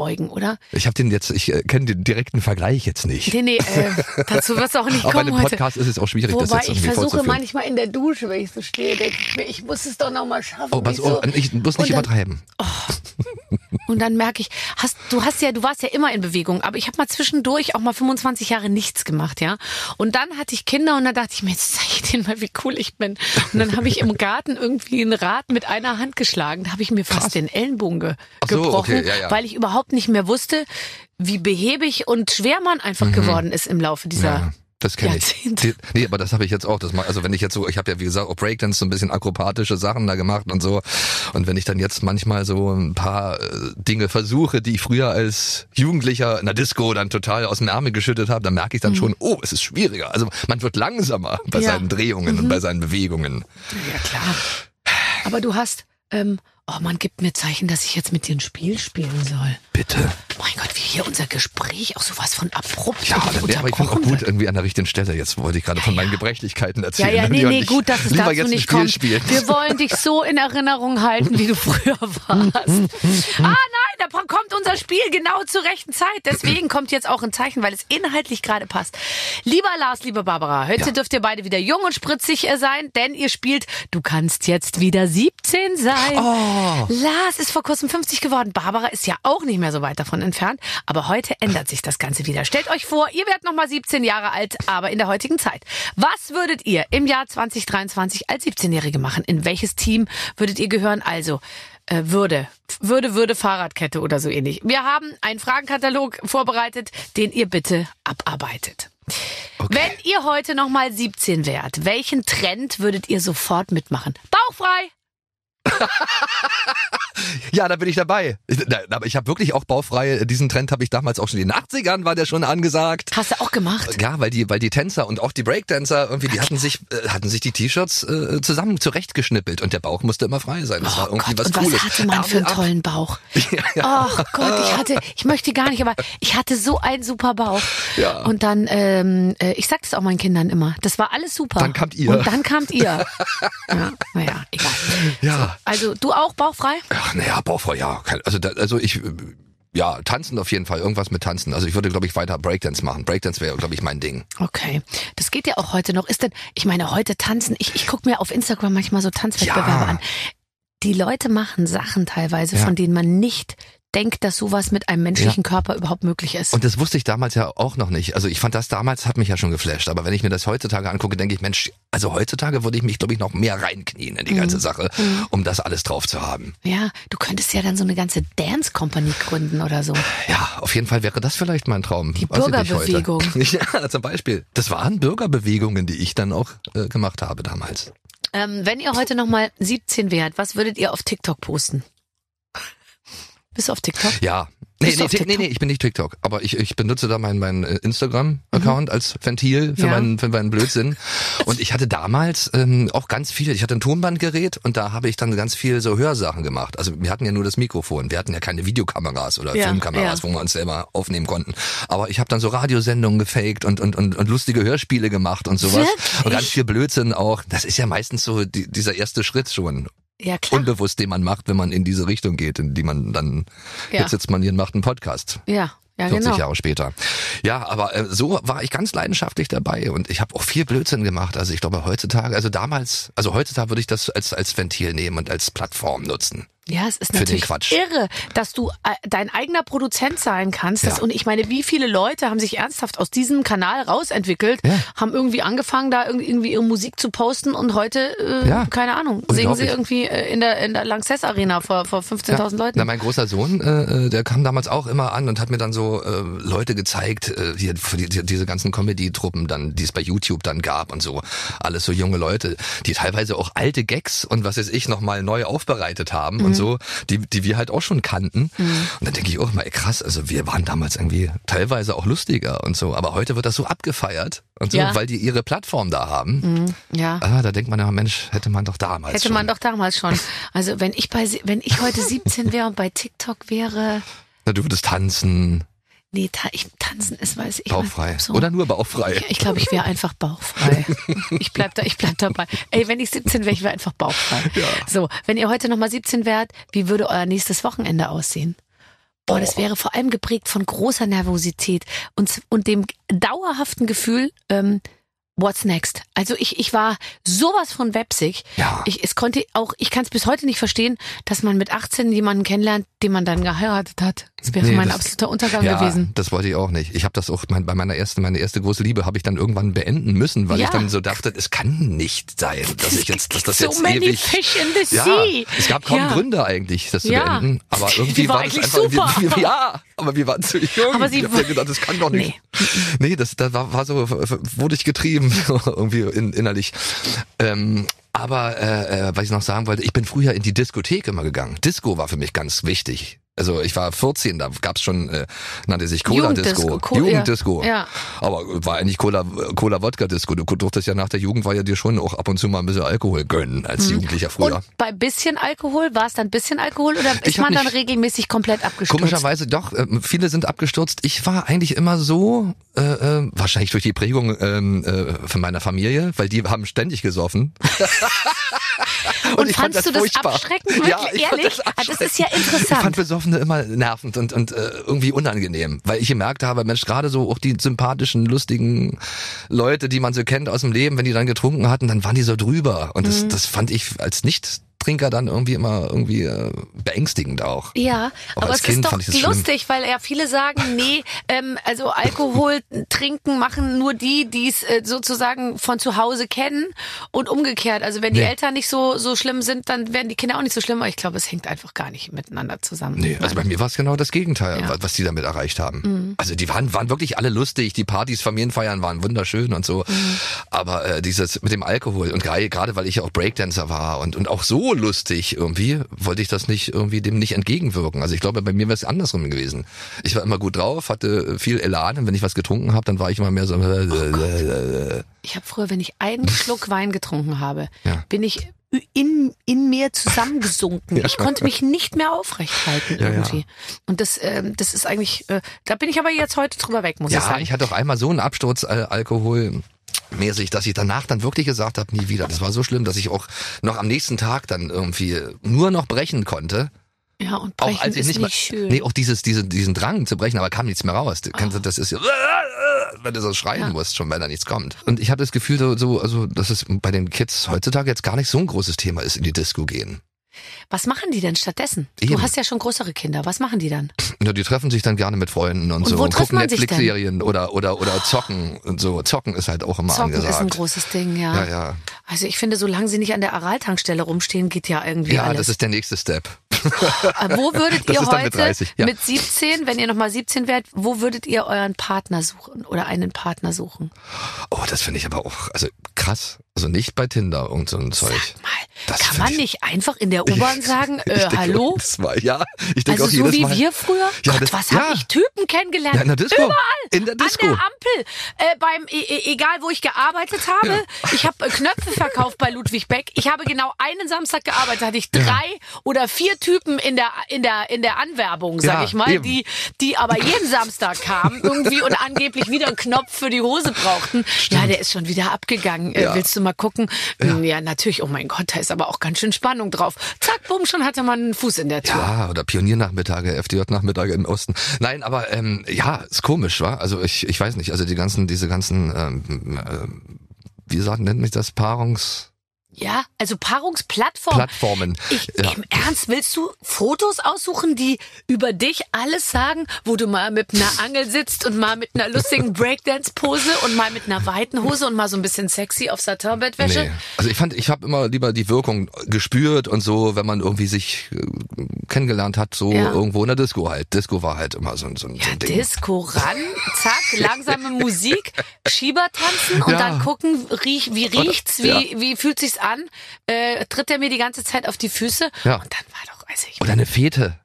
Speaker 2: zurückbeugen, oder?
Speaker 4: Ich habe den jetzt, ich äh, kenne den direkten Vergleich jetzt nicht.
Speaker 2: Nee, nee, äh, <laughs> dazu auch nicht
Speaker 4: Auch bei
Speaker 2: kommen
Speaker 4: einem
Speaker 2: heute.
Speaker 4: Podcast ist es auch schwierig, das
Speaker 2: Wobei
Speaker 4: jetzt
Speaker 2: ich
Speaker 4: irgendwie
Speaker 2: versuche
Speaker 4: vorzuführen.
Speaker 2: manchmal in der Dusche, wenn ich so stehe, denke ich mir, ich muss es doch noch mal schaffen.
Speaker 4: Oh, pass
Speaker 2: wie so.
Speaker 4: auf, ich muss nicht
Speaker 2: Und dann-
Speaker 4: übertreiben. <laughs>
Speaker 2: Und dann merke ich, hast, du hast ja, du warst ja immer in Bewegung, aber ich habe mal zwischendurch auch mal 25 Jahre nichts gemacht, ja. Und dann hatte ich Kinder und dann dachte ich mir, jetzt zeige ich denen mal, wie cool ich bin. Und dann habe ich im Garten irgendwie ein Rad mit einer Hand geschlagen. Da habe ich mir fast den Ellenbogen ge
Speaker 4: so,
Speaker 2: gebrochen,
Speaker 4: okay, ja, ja.
Speaker 2: weil ich überhaupt nicht mehr wusste, wie behäbig und schwer man einfach geworden ist im Laufe dieser.
Speaker 4: Mhm. Ja, das kenne ich. Die- Nee, aber das habe ich jetzt auch. Das mal, also wenn ich jetzt so, ich habe ja wie gesagt auch Breakdance so ein bisschen akrobatische Sachen da gemacht und so. Und wenn ich dann jetzt manchmal so ein paar äh, Dinge versuche, die ich früher als Jugendlicher in der Disco dann total aus dem Ärmel geschüttet habe, dann merke ich dann schon, oh, es ist schwieriger. Also man wird langsamer bei
Speaker 2: Mhm. Ja. Mhm.
Speaker 4: seinen Drehungen und bei seinen Bewegungen.
Speaker 2: Ja, klar. Aber du hast, ähm, oh man gibt mir Zeichen, dass ich jetzt mit dir ein Spiel spielen soll.
Speaker 4: Bitte.
Speaker 2: Mein Gott, wie hier unser Gespräch auch sowas von abrupt
Speaker 4: Ja, dann, ja aber ich bin auch gut irgendwie an der richtigen Stelle. Jetzt wollte ich gerade von meinen Gebrechlichkeiten
Speaker 2: Ja,
Speaker 4: erzählen.
Speaker 2: ja, nee,
Speaker 4: Lieber
Speaker 2: nee,
Speaker 4: nicht-
Speaker 2: gut, dass es dazu
Speaker 4: jetzt
Speaker 2: nicht kommt.
Speaker 4: spielen.
Speaker 2: Wir wollen dich so in Erinnerung halten, wie du früher warst. <laughs> ah, nein, da unser Spiel genau zur rechten Zeit. Deswegen kommt jetzt auch ein Zeichen, weil es inhaltlich gerade passt. Lieber Lars, liebe Barbara, heute
Speaker 4: Ja.
Speaker 2: dürft ihr beide wieder jung und spritzig äh, sein, denn ihr spielt Du kannst jetzt wieder 17 sein.
Speaker 4: Oh.
Speaker 2: Lars ist vor kurzem 50 geworden. Barbara ist ja auch nicht mehr so weit davon entfernt. Aber heute ändert sich das Ganze wieder. Stellt euch vor, ihr werdet nochmal 17 Jahre alt, aber in der heutigen Zeit. Was würdet ihr im Jahr 2023 als 17-Jährige machen? In welches Team würdet ihr gehören? Also, äh, würde, würde, würde Fahrradkette oder so ähnlich. Wir haben einen Fragenkatalog vorbereitet, den ihr bitte abarbeitet. Wenn ihr heute noch mal 17 wärt, welchen Trend würdet ihr sofort mitmachen? Bauchfrei! <laughs>
Speaker 4: Ja, da bin ich dabei. Aber ich habe wirklich auch baufrei, diesen Trend habe ich damals auch schon in den 80ern, war der schon angesagt.
Speaker 2: Hast du auch gemacht?
Speaker 4: Ja, weil die, weil die Tänzer und auch die Breakdancer irgendwie, die hatten sich, äh, hatten sich die T-Shirts äh, zusammen zurechtgeschnippelt und der Bauch musste immer frei sein. Das war
Speaker 2: Oh
Speaker 4: irgendwie
Speaker 2: Gott,
Speaker 4: was
Speaker 2: und
Speaker 4: Cooles.
Speaker 2: was hatte man für einen
Speaker 4: ab.
Speaker 2: tollen Bauch? <laughs>
Speaker 4: Ja, ja.
Speaker 2: Ach Gott, ich hatte, ich möchte gar nicht, aber ich hatte so einen super Bauch.
Speaker 4: Ja.
Speaker 2: Und dann, ähm, äh, ich sag das auch meinen Kindern immer, das war alles super.
Speaker 4: Dann kamt ihr.
Speaker 2: Und dann kamt ihr. <laughs> ja, naja, egal.
Speaker 4: Ja.
Speaker 2: Also du auch bauchfrei?
Speaker 4: Ach, naja, Bauchfrei, ja. Also, da, also ich, ja, tanzen auf jeden Fall, irgendwas mit tanzen. Also ich würde, glaube ich, weiter Breakdance machen. Breakdance wäre, glaube ich, mein Ding.
Speaker 2: Okay, das geht ja auch heute noch. Ist denn, ich meine, heute tanzen, ich, ich gucke mir auf Instagram manchmal so Tanzwettbewerbe
Speaker 4: Ja.
Speaker 2: an. Die Leute machen Sachen teilweise,
Speaker 4: Ja.
Speaker 2: von denen man nicht denkt, dass sowas mit einem menschlichen Körper überhaupt möglich ist.
Speaker 4: Und das wusste ich damals ja auch noch nicht. Also ich fand das damals, hat mich ja schon geflasht. Aber wenn ich mir das heutzutage angucke, denke ich, Mensch, also heutzutage würde ich mich, glaube ich, noch mehr reinknien in die ganze
Speaker 2: Mhm.
Speaker 4: Sache, um das alles drauf zu haben.
Speaker 2: ja, du könntest ja dann so eine ganze Dance Company gründen oder so.
Speaker 4: Ja, auf jeden Fall wäre das vielleicht mein Traum.
Speaker 2: Die
Speaker 4: Weiß.
Speaker 2: Bürgerbewegung. <laughs>
Speaker 4: Ja, zum Beispiel. Das waren Bürgerbewegungen, die ich dann auch äh, gemacht habe damals.
Speaker 2: Ähm, wenn ihr heute nochmal 17 wärt, was würdet ihr auf TikTok posten? Bist du auf TikTok?
Speaker 4: Ja. Nee, nee,
Speaker 2: auf
Speaker 4: Tik- nee,
Speaker 2: TikTok?
Speaker 4: nee, ich bin nicht TikTok, aber ich, ich benutze da meinen mein äh, Instagram-Account als Ventil für,
Speaker 2: Mhm. Ja.
Speaker 4: meinen, für meinen Blödsinn. Und ich hatte damals ähm, auch ganz viel, ich hatte ein Tonbandgerät und da habe ich dann ganz viel so Hörsachen gemacht. Also wir hatten ja nur das Mikrofon, wir hatten ja keine Videokameras oder
Speaker 2: Ja,
Speaker 4: Filmkameras,
Speaker 2: ja.
Speaker 4: wo wir uns selber aufnehmen konnten. Aber ich habe dann so Radiosendungen gefaked und, und, und, und lustige Hörspiele gemacht und sowas.
Speaker 2: Wirklich?
Speaker 4: Und ganz viel Blödsinn auch. Das ist ja meistens so die, dieser erste Schritt schon
Speaker 2: Ja, klar.
Speaker 4: unbewusst, den man macht, wenn man in diese Richtung geht, in die man dann,
Speaker 2: Ja.
Speaker 4: jetzt sitzt man hier und macht einen Podcast.
Speaker 2: Ja, ja,
Speaker 4: 40
Speaker 2: genau.
Speaker 4: Jahre später. Ja, aber äh, so war ich ganz leidenschaftlich dabei und ich habe auch viel Blödsinn gemacht. Also ich glaube heutzutage, also damals, also heutzutage würde ich das als als Ventil nehmen und als Plattform nutzen.
Speaker 2: Ja, es ist natürlich
Speaker 4: Quatsch.
Speaker 2: irre, dass du äh, dein eigener Produzent sein kannst.
Speaker 4: Ja.
Speaker 2: Und ich meine, wie viele Leute haben sich ernsthaft aus diesem Kanal rausentwickelt,
Speaker 4: Ja.
Speaker 2: haben irgendwie angefangen, da irgendwie, ihre Musik zu posten und heute, äh,
Speaker 4: Ja.
Speaker 2: keine Ahnung, singen sie irgendwie äh, in der, in der Lanxess Arena vor, vor 15.000 Leuten.
Speaker 4: Na, mein großer Sohn, äh, äh, der kam damals auch immer an und hat mir dann so äh, Leute gezeigt, äh, hier die, diese ganzen Comedy-Truppen dann, die es bei YouTube dann gab und so. Alles so junge Leute, die teilweise auch alte Gags und was weiß ich nochmal neu aufbereitet haben
Speaker 2: Mhm.
Speaker 4: und so, die, die wir halt auch schon kannten. Und dann denke ich auch mal, ey, krass, also wir waren damals irgendwie teilweise auch lustiger und so, aber heute wird das so abgefeiert und so,
Speaker 2: Ja.
Speaker 4: weil die ihre Plattform da haben.
Speaker 2: Mhm. Ja.
Speaker 4: Ah, da denkt man ja, Mensch, hätte man doch damals
Speaker 2: Hätte
Speaker 4: schon.
Speaker 2: man doch damals schon. Also wenn ich bei, wenn ich heute 17 wäre und bei TikTok wäre,
Speaker 4: Na, du würdest tanzen,
Speaker 2: nee, ta ich, tanzen ist, weiß ich.
Speaker 4: bauchfrei.
Speaker 2: So.
Speaker 4: Oder nur bauchfrei.
Speaker 2: Ich, ich glaube, ich wäre einfach bauchfrei. <laughs> Ich bleib da, ich bleib dabei. Ey, wenn ich 17 wäre, ich wäre einfach bauchfrei. So, wenn ihr heute nochmal 17 wärt, wie würde euer nächstes Wochenende aussehen? Boah, das wäre vor allem geprägt von großer Nervosität und, und dem dauerhaften Gefühl, ähm, what's next? Also ich, ich war sowas von websig.
Speaker 4: Ja.
Speaker 2: Ich, es konnte auch, ich kann es bis heute nicht verstehen, dass man mit 18 jemanden kennenlernt, den man dann geheiratet hat. Das wäre
Speaker 4: Nee,
Speaker 2: mein
Speaker 4: das-
Speaker 2: absoluter Untergang
Speaker 4: ja,
Speaker 2: gewesen.
Speaker 4: das wollte ich auch nicht. Ich habe das auch mein, bei meiner ersten, meine erste große Liebe habe ich dann irgendwann beenden müssen, weil
Speaker 2: Ja.
Speaker 4: ich dann so dachte, es kann nicht sein, dass ich jetzt, dass das
Speaker 2: so
Speaker 4: jetzt
Speaker 2: many
Speaker 4: ewig.
Speaker 2: fish in the
Speaker 4: Ja,
Speaker 2: sea.
Speaker 4: es gab kaum
Speaker 2: Ja.
Speaker 4: Gründe eigentlich, das zu beenden. Aber irgendwie
Speaker 2: war
Speaker 4: war das einfach.
Speaker 2: super.
Speaker 4: Wir, wir, ja, aber wir waren zu jung.
Speaker 2: Aber sie
Speaker 4: ich hab
Speaker 2: war-
Speaker 4: mir gedacht, das kann doch nicht. Nee, das, das war, war so, wurde ich getrieben, <laughs> irgendwie in, innerlich. Ähm, aber äh, äh, was ich noch sagen wollte, ich bin früher in die Diskothek immer gegangen. Disco war für mich ganz wichtig. Also ich war 14, da gab's schon, äh, nannte sich Cola-Disco.
Speaker 2: Jugenddisco, Co-
Speaker 4: Jugenddisco.
Speaker 2: ja.
Speaker 4: Aber war eigentlich Cola, Cola-Wodka-Disco. Du durftest ja nach der Jugendweihe dir schon auch ab und zu mal ein bisschen Alkohol gönnen als Jugendlicher früher.
Speaker 2: Und bei bisschen Alkohol, war es dann bisschen Alkohol oder ist man dann regelmäßig komplett abgestürzt?
Speaker 4: Komischerweise doch, äh, viele sind abgestürzt. Ich war eigentlich immer so, äh, äh, wahrscheinlich durch die Prägung ähm, äh, von meiner Familie, weil die haben ständig gesoffen. <laughs> <laughs>
Speaker 2: Und,
Speaker 4: fand
Speaker 2: fandst du das
Speaker 4: furchtbar.
Speaker 2: abschreckend? Wirklich
Speaker 4: Ja, ich fand
Speaker 2: ehrlich?
Speaker 4: das
Speaker 2: Ah, das ist ja
Speaker 4: fand
Speaker 2: interessant.
Speaker 4: Besoffene immer nervend und, und äh, irgendwie unangenehm, weil ich gemerkt habe, Mensch, gerade so auch die sympathischen, lustigen Leute, die man so kennt aus dem Leben, wenn die dann getrunken hatten, dann waren die so drüber. Und
Speaker 2: Mhm.
Speaker 4: das, das fand ich als Nicht-Trinker dann irgendwie immer irgendwie äh, beängstigend auch.
Speaker 2: Ja,
Speaker 4: Aber
Speaker 2: aber es
Speaker 4: Kind
Speaker 2: ist doch lustig, weil ja viele sagen, <laughs> nee, ähm, also Alkohol trinken machen nur die, die es äh, sozusagen von zu Hause kennen und umgekehrt. Also wenn die
Speaker 4: Nee.
Speaker 2: Eltern nicht so so schlimm sind, dann werden die Kinder auch nicht so schlimm. Aber ich glaube, es hängt einfach gar nicht miteinander zusammen.
Speaker 4: Nee, also bei mir war es genau das Gegenteil,
Speaker 2: Ja.
Speaker 4: wa- was die damit erreicht haben.
Speaker 2: Mhm.
Speaker 4: Also die waren, waren wirklich alle lustig, die Partys, Familienfeiern waren wunderschön und so.
Speaker 2: Mhm.
Speaker 4: Aber äh, dieses mit dem Alkohol und gerade gerade weil ich ja auch Breakdancer war und, und auch so lustig irgendwie, wollte ich das nicht irgendwie dem nicht entgegenwirken. Also ich glaube, bei mir wäre es andersrum gewesen. Ich war immer gut drauf, hatte viel Elan und wenn ich was getrunken habe, dann war ich immer mehr so äh,
Speaker 2: Ich habe früher, wenn ich einen Schluck Wein getrunken habe,
Speaker 4: Ja.
Speaker 2: bin ich in, in mir zusammengesunken. Ich konnte mich nicht mehr aufrecht halten
Speaker 4: Ja, ja.
Speaker 2: irgendwie. Und das, ähm, das ist eigentlich, äh, da bin ich aber jetzt heute drüber weg, muss ich
Speaker 4: Ja,
Speaker 2: sagen.
Speaker 4: ich hatte auch einmal so einen Absturz äh, Alkohol mäßig, dass ich danach dann wirklich gesagt habe, nie wieder. Das war so schlimm, dass ich auch noch am nächsten Tag dann irgendwie nur noch brechen konnte.
Speaker 2: ja, und
Speaker 4: Auch
Speaker 2: brechen
Speaker 4: als ich
Speaker 2: ist
Speaker 4: nicht
Speaker 2: nicht,
Speaker 4: mal,
Speaker 2: schön.
Speaker 4: nee, auch dieses, diese, diesen Drang zu brechen, aber kam nichts mehr raus. Du, das ist ja, wenn du so schreien
Speaker 2: Ja.
Speaker 4: musst, schon weil da nichts kommt. Und ich habe das Gefühl, so, so, also, dass es bei den Kids heutzutage jetzt gar nicht so ein großes Thema ist, in die Disco gehen.
Speaker 2: Was machen die denn stattdessen?
Speaker 4: Eben.
Speaker 2: Du hast ja schon größere Kinder. Was machen die dann? <sniffs>
Speaker 4: Ja, die treffen sich dann gerne mit Freunden und,
Speaker 2: Und
Speaker 4: so und gucken? Netflix-Serien oder, oder, oder zocken und so. Zocken ist halt auch immer
Speaker 2: Zocken
Speaker 4: angesagt.
Speaker 2: ist ein großes Ding, ja.
Speaker 4: ja, ja.
Speaker 2: Also ich finde, solange sie nicht an der Araltankstelle rumstehen, geht ja irgendwie
Speaker 4: Ja,
Speaker 2: alles.
Speaker 4: das ist der nächste Step.
Speaker 2: Äh, wo würdet <laughs>
Speaker 4: Das
Speaker 2: ihr
Speaker 4: dann mit
Speaker 2: heute
Speaker 4: 30, ja.
Speaker 2: mit 17, wenn ihr nochmal 17 wärt, wo würdet ihr euren Partner suchen oder einen Partner suchen?
Speaker 4: Oh, das finde ich aber auch, also krass. Also nicht bei Tinder und so ein Zeug.
Speaker 2: Sag mal,
Speaker 4: Das
Speaker 2: kann man
Speaker 4: ich-
Speaker 2: nicht einfach in der <laughs> U-Bahn <laughs> sagen, äh,
Speaker 4: denke
Speaker 2: hallo?
Speaker 4: Mal, ja, ich denke
Speaker 2: Also
Speaker 4: auch
Speaker 2: so wie
Speaker 4: Mal.
Speaker 2: wir früher?
Speaker 4: Ja,
Speaker 2: Gott,
Speaker 4: das-
Speaker 2: was
Speaker 4: ja.
Speaker 2: habe ich Typen kennengelernt?
Speaker 4: Ja, in der Disco.
Speaker 2: Überall.
Speaker 4: In der Disco.
Speaker 2: An der Ampel. Äh, beim, e e- egal wo ich gearbeitet habe. Ich habe äh, Knöpfe verkauft bei Ludwig Beck. Ich habe genau einen Samstag gearbeitet. Hatte ich drei oder vier Typen in der, in der, in der Anwerbung, sag
Speaker 4: Ja,
Speaker 2: ich mal,
Speaker 4: eben.
Speaker 2: die, die aber jeden Samstag kamen irgendwie und angeblich wieder einen Knopf für die Hose brauchten. Ja, der ist schon wieder abgegangen. Äh,
Speaker 4: Ja.
Speaker 2: willst du mal gucken? Ja. natürlich. Oh mein Gott, da ist aber auch ganz schön Spannung drauf. Zack, bumm, schon hatte man einen Fuß in der Tür.
Speaker 4: Ja, oder Pioniernachmittage, FDJ-Nachmittage im Osten. Nein, aber ähm, ja, ist komisch, wa? Also ich, ich weiß nicht, also die ganzen, diese ganzen, ähm, ähm, wie sagt, nennt mich das, Paarungsplattformen.
Speaker 2: Ja, also Paarungsplattform. Ich,
Speaker 4: ja.
Speaker 2: Im Ernst, willst du Fotos aussuchen, die über dich alles sagen, wo du mal mit einer Angel sitzt und mal mit einer lustigen <laughs> Breakdance-Pose und mal mit einer weiten Hose und mal so ein bisschen sexy auf Satin-Bettwäsche?
Speaker 4: Nee. Also ich fand, ich habe immer lieber die Wirkung gespürt und so, wenn man irgendwie sich äh, kennengelernt hat, so
Speaker 2: Ja.
Speaker 4: irgendwo in der Disco halt. Disco war halt immer so, ein- so, ein- so
Speaker 2: Ja,
Speaker 4: Ding.
Speaker 2: Disco ran, zack, <laughs> langsame Musik, Schieber tanzen und dann gucken, riech, wie riecht's, wie, wie fühlt sich's an? Äh, tritt er mir die ganze Zeit auf die Füße?
Speaker 4: Ja.
Speaker 2: Und dann war doch, also ich,
Speaker 4: Oder eine Fete.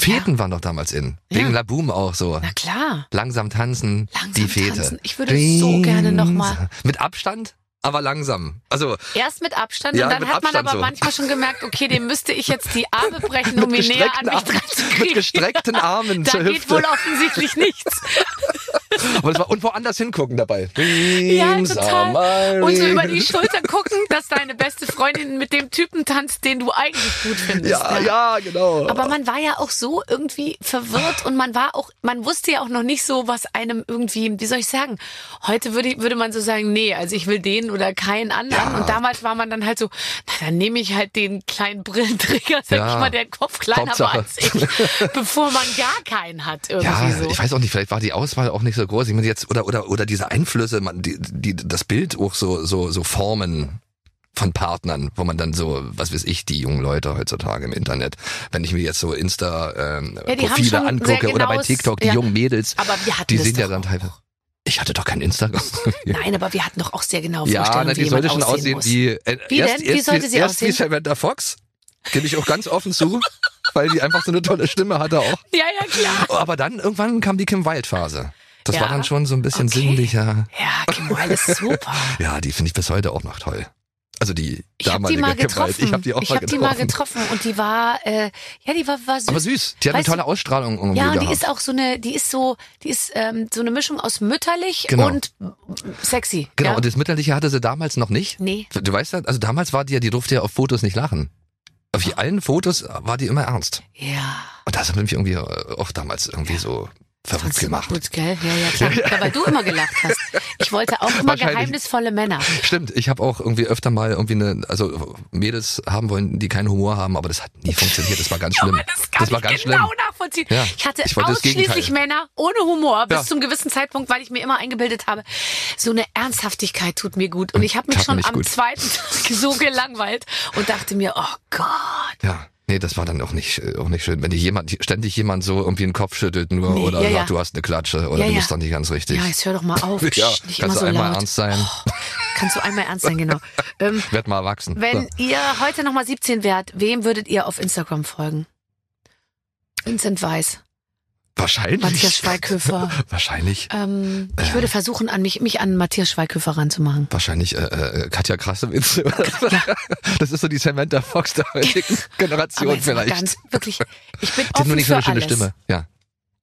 Speaker 4: Feten waren doch damals in. Wegen
Speaker 2: Ja.
Speaker 4: Laboom auch so.
Speaker 2: na klar.
Speaker 4: Langsam tanzen,
Speaker 2: Langsam
Speaker 4: die Fete.
Speaker 2: tanzen. Ich würde so gerne noch mal-
Speaker 4: Mit Abstand, aber langsam. Also
Speaker 2: Erst mit Abstand
Speaker 4: Ja,
Speaker 2: und dann
Speaker 4: mit
Speaker 2: hat man
Speaker 4: Abstand
Speaker 2: aber
Speaker 4: so.
Speaker 2: manchmal schon gemerkt, okay, dem müsste ich jetzt die Arme <laughs> brechen, um ihn näher an mich dran zu
Speaker 4: mit
Speaker 2: kriegen.
Speaker 4: gestreckten Armen
Speaker 2: Da geht wohl offensichtlich nichts. <laughs> <laughs>
Speaker 4: Aber es war, und woanders hingucken dabei.
Speaker 2: Ja, total. Und so über die Schulter gucken, dass deine beste Freundin mit dem Typen tanzt, den du eigentlich gut findest.
Speaker 4: Ja, ja, genau.
Speaker 2: Aber man war ja auch so irgendwie verwirrt und man war auch, man wusste ja auch noch nicht so, was einem irgendwie, wie soll ich sagen, heute würde, würde man so sagen, nee, also ich will den oder keinen anderen.
Speaker 4: Ja.
Speaker 2: Und damals war man dann halt so, na, dann nehme ich halt den kleinen Brillenträger, sag
Speaker 4: Ja.
Speaker 2: ich mal, der Kopf kleiner war
Speaker 4: Hauptsache.
Speaker 2: als ich, <laughs> bevor man gar keinen hat irgendwie
Speaker 4: ja,
Speaker 2: so.
Speaker 4: ich weiß auch nicht, vielleicht war die Auswahl auch nicht so groß. Ich meine jetzt, oder, oder, oder diese Einflüsse, man, die, die, das Bild auch so, so, so formen von Partnern, wo man dann so, was weiß ich, die jungen Leute heutzutage im Internet, wenn ich mir jetzt so Insta ähm,
Speaker 2: Ja,
Speaker 4: Profile angucke oder bei TikTok, die
Speaker 2: ja.
Speaker 4: jungen Mädels, die sind ja dann teilweise. Ich hatte doch kein Instagram. <laughs>
Speaker 2: Nein, aber wir hatten doch auch sehr genau
Speaker 4: ja,
Speaker 2: Vorstellungen,
Speaker 4: na,
Speaker 2: wie
Speaker 4: die sollte
Speaker 2: jemand
Speaker 4: schon
Speaker 2: aussehen
Speaker 4: aussehen
Speaker 2: muss.
Speaker 4: wie, äh,
Speaker 2: Wie
Speaker 4: erst,
Speaker 2: denn? Wie
Speaker 4: erst,
Speaker 2: sollte sie
Speaker 4: erst wie
Speaker 2: aussehen?
Speaker 4: Samantha Fox, gebe ich auch ganz offen zu, weil die einfach so eine tolle Stimme hatte auch. <laughs>
Speaker 2: Ja, ja, klar.
Speaker 4: Aber dann irgendwann kam die Kim Wilde Phase. Das
Speaker 2: Ja.
Speaker 4: war dann schon so ein bisschen
Speaker 2: Okay.
Speaker 4: sinnlicher.
Speaker 2: Ja, Kim Wilde ist super. <laughs>
Speaker 4: Ja, die finde ich bis heute auch noch toll. Also die
Speaker 2: Ich habe die
Speaker 4: damalige
Speaker 2: mal
Speaker 4: Kim Wilde.
Speaker 2: getroffen.
Speaker 4: Ich habe die auch mal
Speaker 2: hab die
Speaker 4: getroffen.
Speaker 2: mal getroffen und die war, äh, ja, die war, war süß.
Speaker 4: Aber süß. Die hat eine
Speaker 2: Weißt
Speaker 4: tolle Ausstrahlung irgendwie
Speaker 2: Ja, und die ist auch so eine, die ist so, die ist ähm, so eine Mischung aus mütterlich
Speaker 4: Genau.
Speaker 2: und sexy.
Speaker 4: genau,
Speaker 2: ja?
Speaker 4: und das Mütterliche hatte sie damals noch nicht.
Speaker 2: Nee.
Speaker 4: Du weißt ja, also damals war die ja, die durfte ja auf Fotos nicht lachen. Auf allen Fotos war die immer ernst.
Speaker 2: Ja.
Speaker 4: Und das hat mich irgendwie äh, auch damals irgendwie so verrückt gemacht.
Speaker 2: Gut, gell? Ja, ja, klar. <laughs> Ja, weil du immer gelacht hast. Ich wollte auch immer geheimnisvolle Männer.
Speaker 4: Stimmt, ich habe auch irgendwie öfter mal irgendwie eine, also Mädels haben wollen, die keinen Humor haben, aber das hat nie funktioniert. Das war ganz <laughs> schlimm.
Speaker 2: Aber das kann
Speaker 4: war ganz
Speaker 2: genau
Speaker 4: schlimm.
Speaker 2: nachvollziehen.
Speaker 4: Ja,
Speaker 2: ich hatte
Speaker 4: ich das
Speaker 2: ausschließlich. Männer ohne Humor bis
Speaker 4: Ja.
Speaker 2: zum gewissen Zeitpunkt, weil ich mir immer eingebildet habe, so eine Ernsthaftigkeit tut mir gut. Und ich habe mich
Speaker 4: Tat
Speaker 2: schon am
Speaker 4: gut.
Speaker 2: zweiten <laughs> Tag so gelangweilt und dachte mir, oh Gott.
Speaker 4: Ja. Nee, das war dann auch nicht, äh, auch nicht schön. Wenn dir jemand, ständig jemand so irgendwie den Kopf schüttelt nur
Speaker 2: Nee,
Speaker 4: oder
Speaker 2: ja,
Speaker 4: sagt,
Speaker 2: ja.
Speaker 4: du hast eine Klatsche oder
Speaker 2: Ja,
Speaker 4: du
Speaker 2: ja.
Speaker 4: bist dann nicht ganz richtig.
Speaker 2: Ja, jetzt hör doch mal <laughs> auf.
Speaker 4: Ja,
Speaker 2: Psst, nicht
Speaker 4: kannst
Speaker 2: immer so
Speaker 4: du einmal
Speaker 2: laut.
Speaker 4: ernst sein,
Speaker 2: Kannst du einmal ernst sein, genau. <laughs> ähm,
Speaker 4: werd mal erwachsen.
Speaker 2: wenn ihr heute nochmal 17 wärt, wem würdet ihr auf Instagram folgen? Vincent Weiss,
Speaker 4: Wahrscheinlich.
Speaker 2: Matthias Schweighöfer. <laughs>
Speaker 4: Wahrscheinlich.
Speaker 2: Ähm, ich würde versuchen, an mich, mich an Matthias Schweighöfer ranzumachen.
Speaker 4: Wahrscheinlich äh, äh, Katja Krassewitz. <laughs> Das ist so die Samantha Fox der heutigen <laughs> Generation vielleicht.
Speaker 2: ganz, wirklich, ich bin
Speaker 4: hat nur
Speaker 2: offen
Speaker 4: nicht so eine schöne
Speaker 2: alles.
Speaker 4: Stimme. Ja.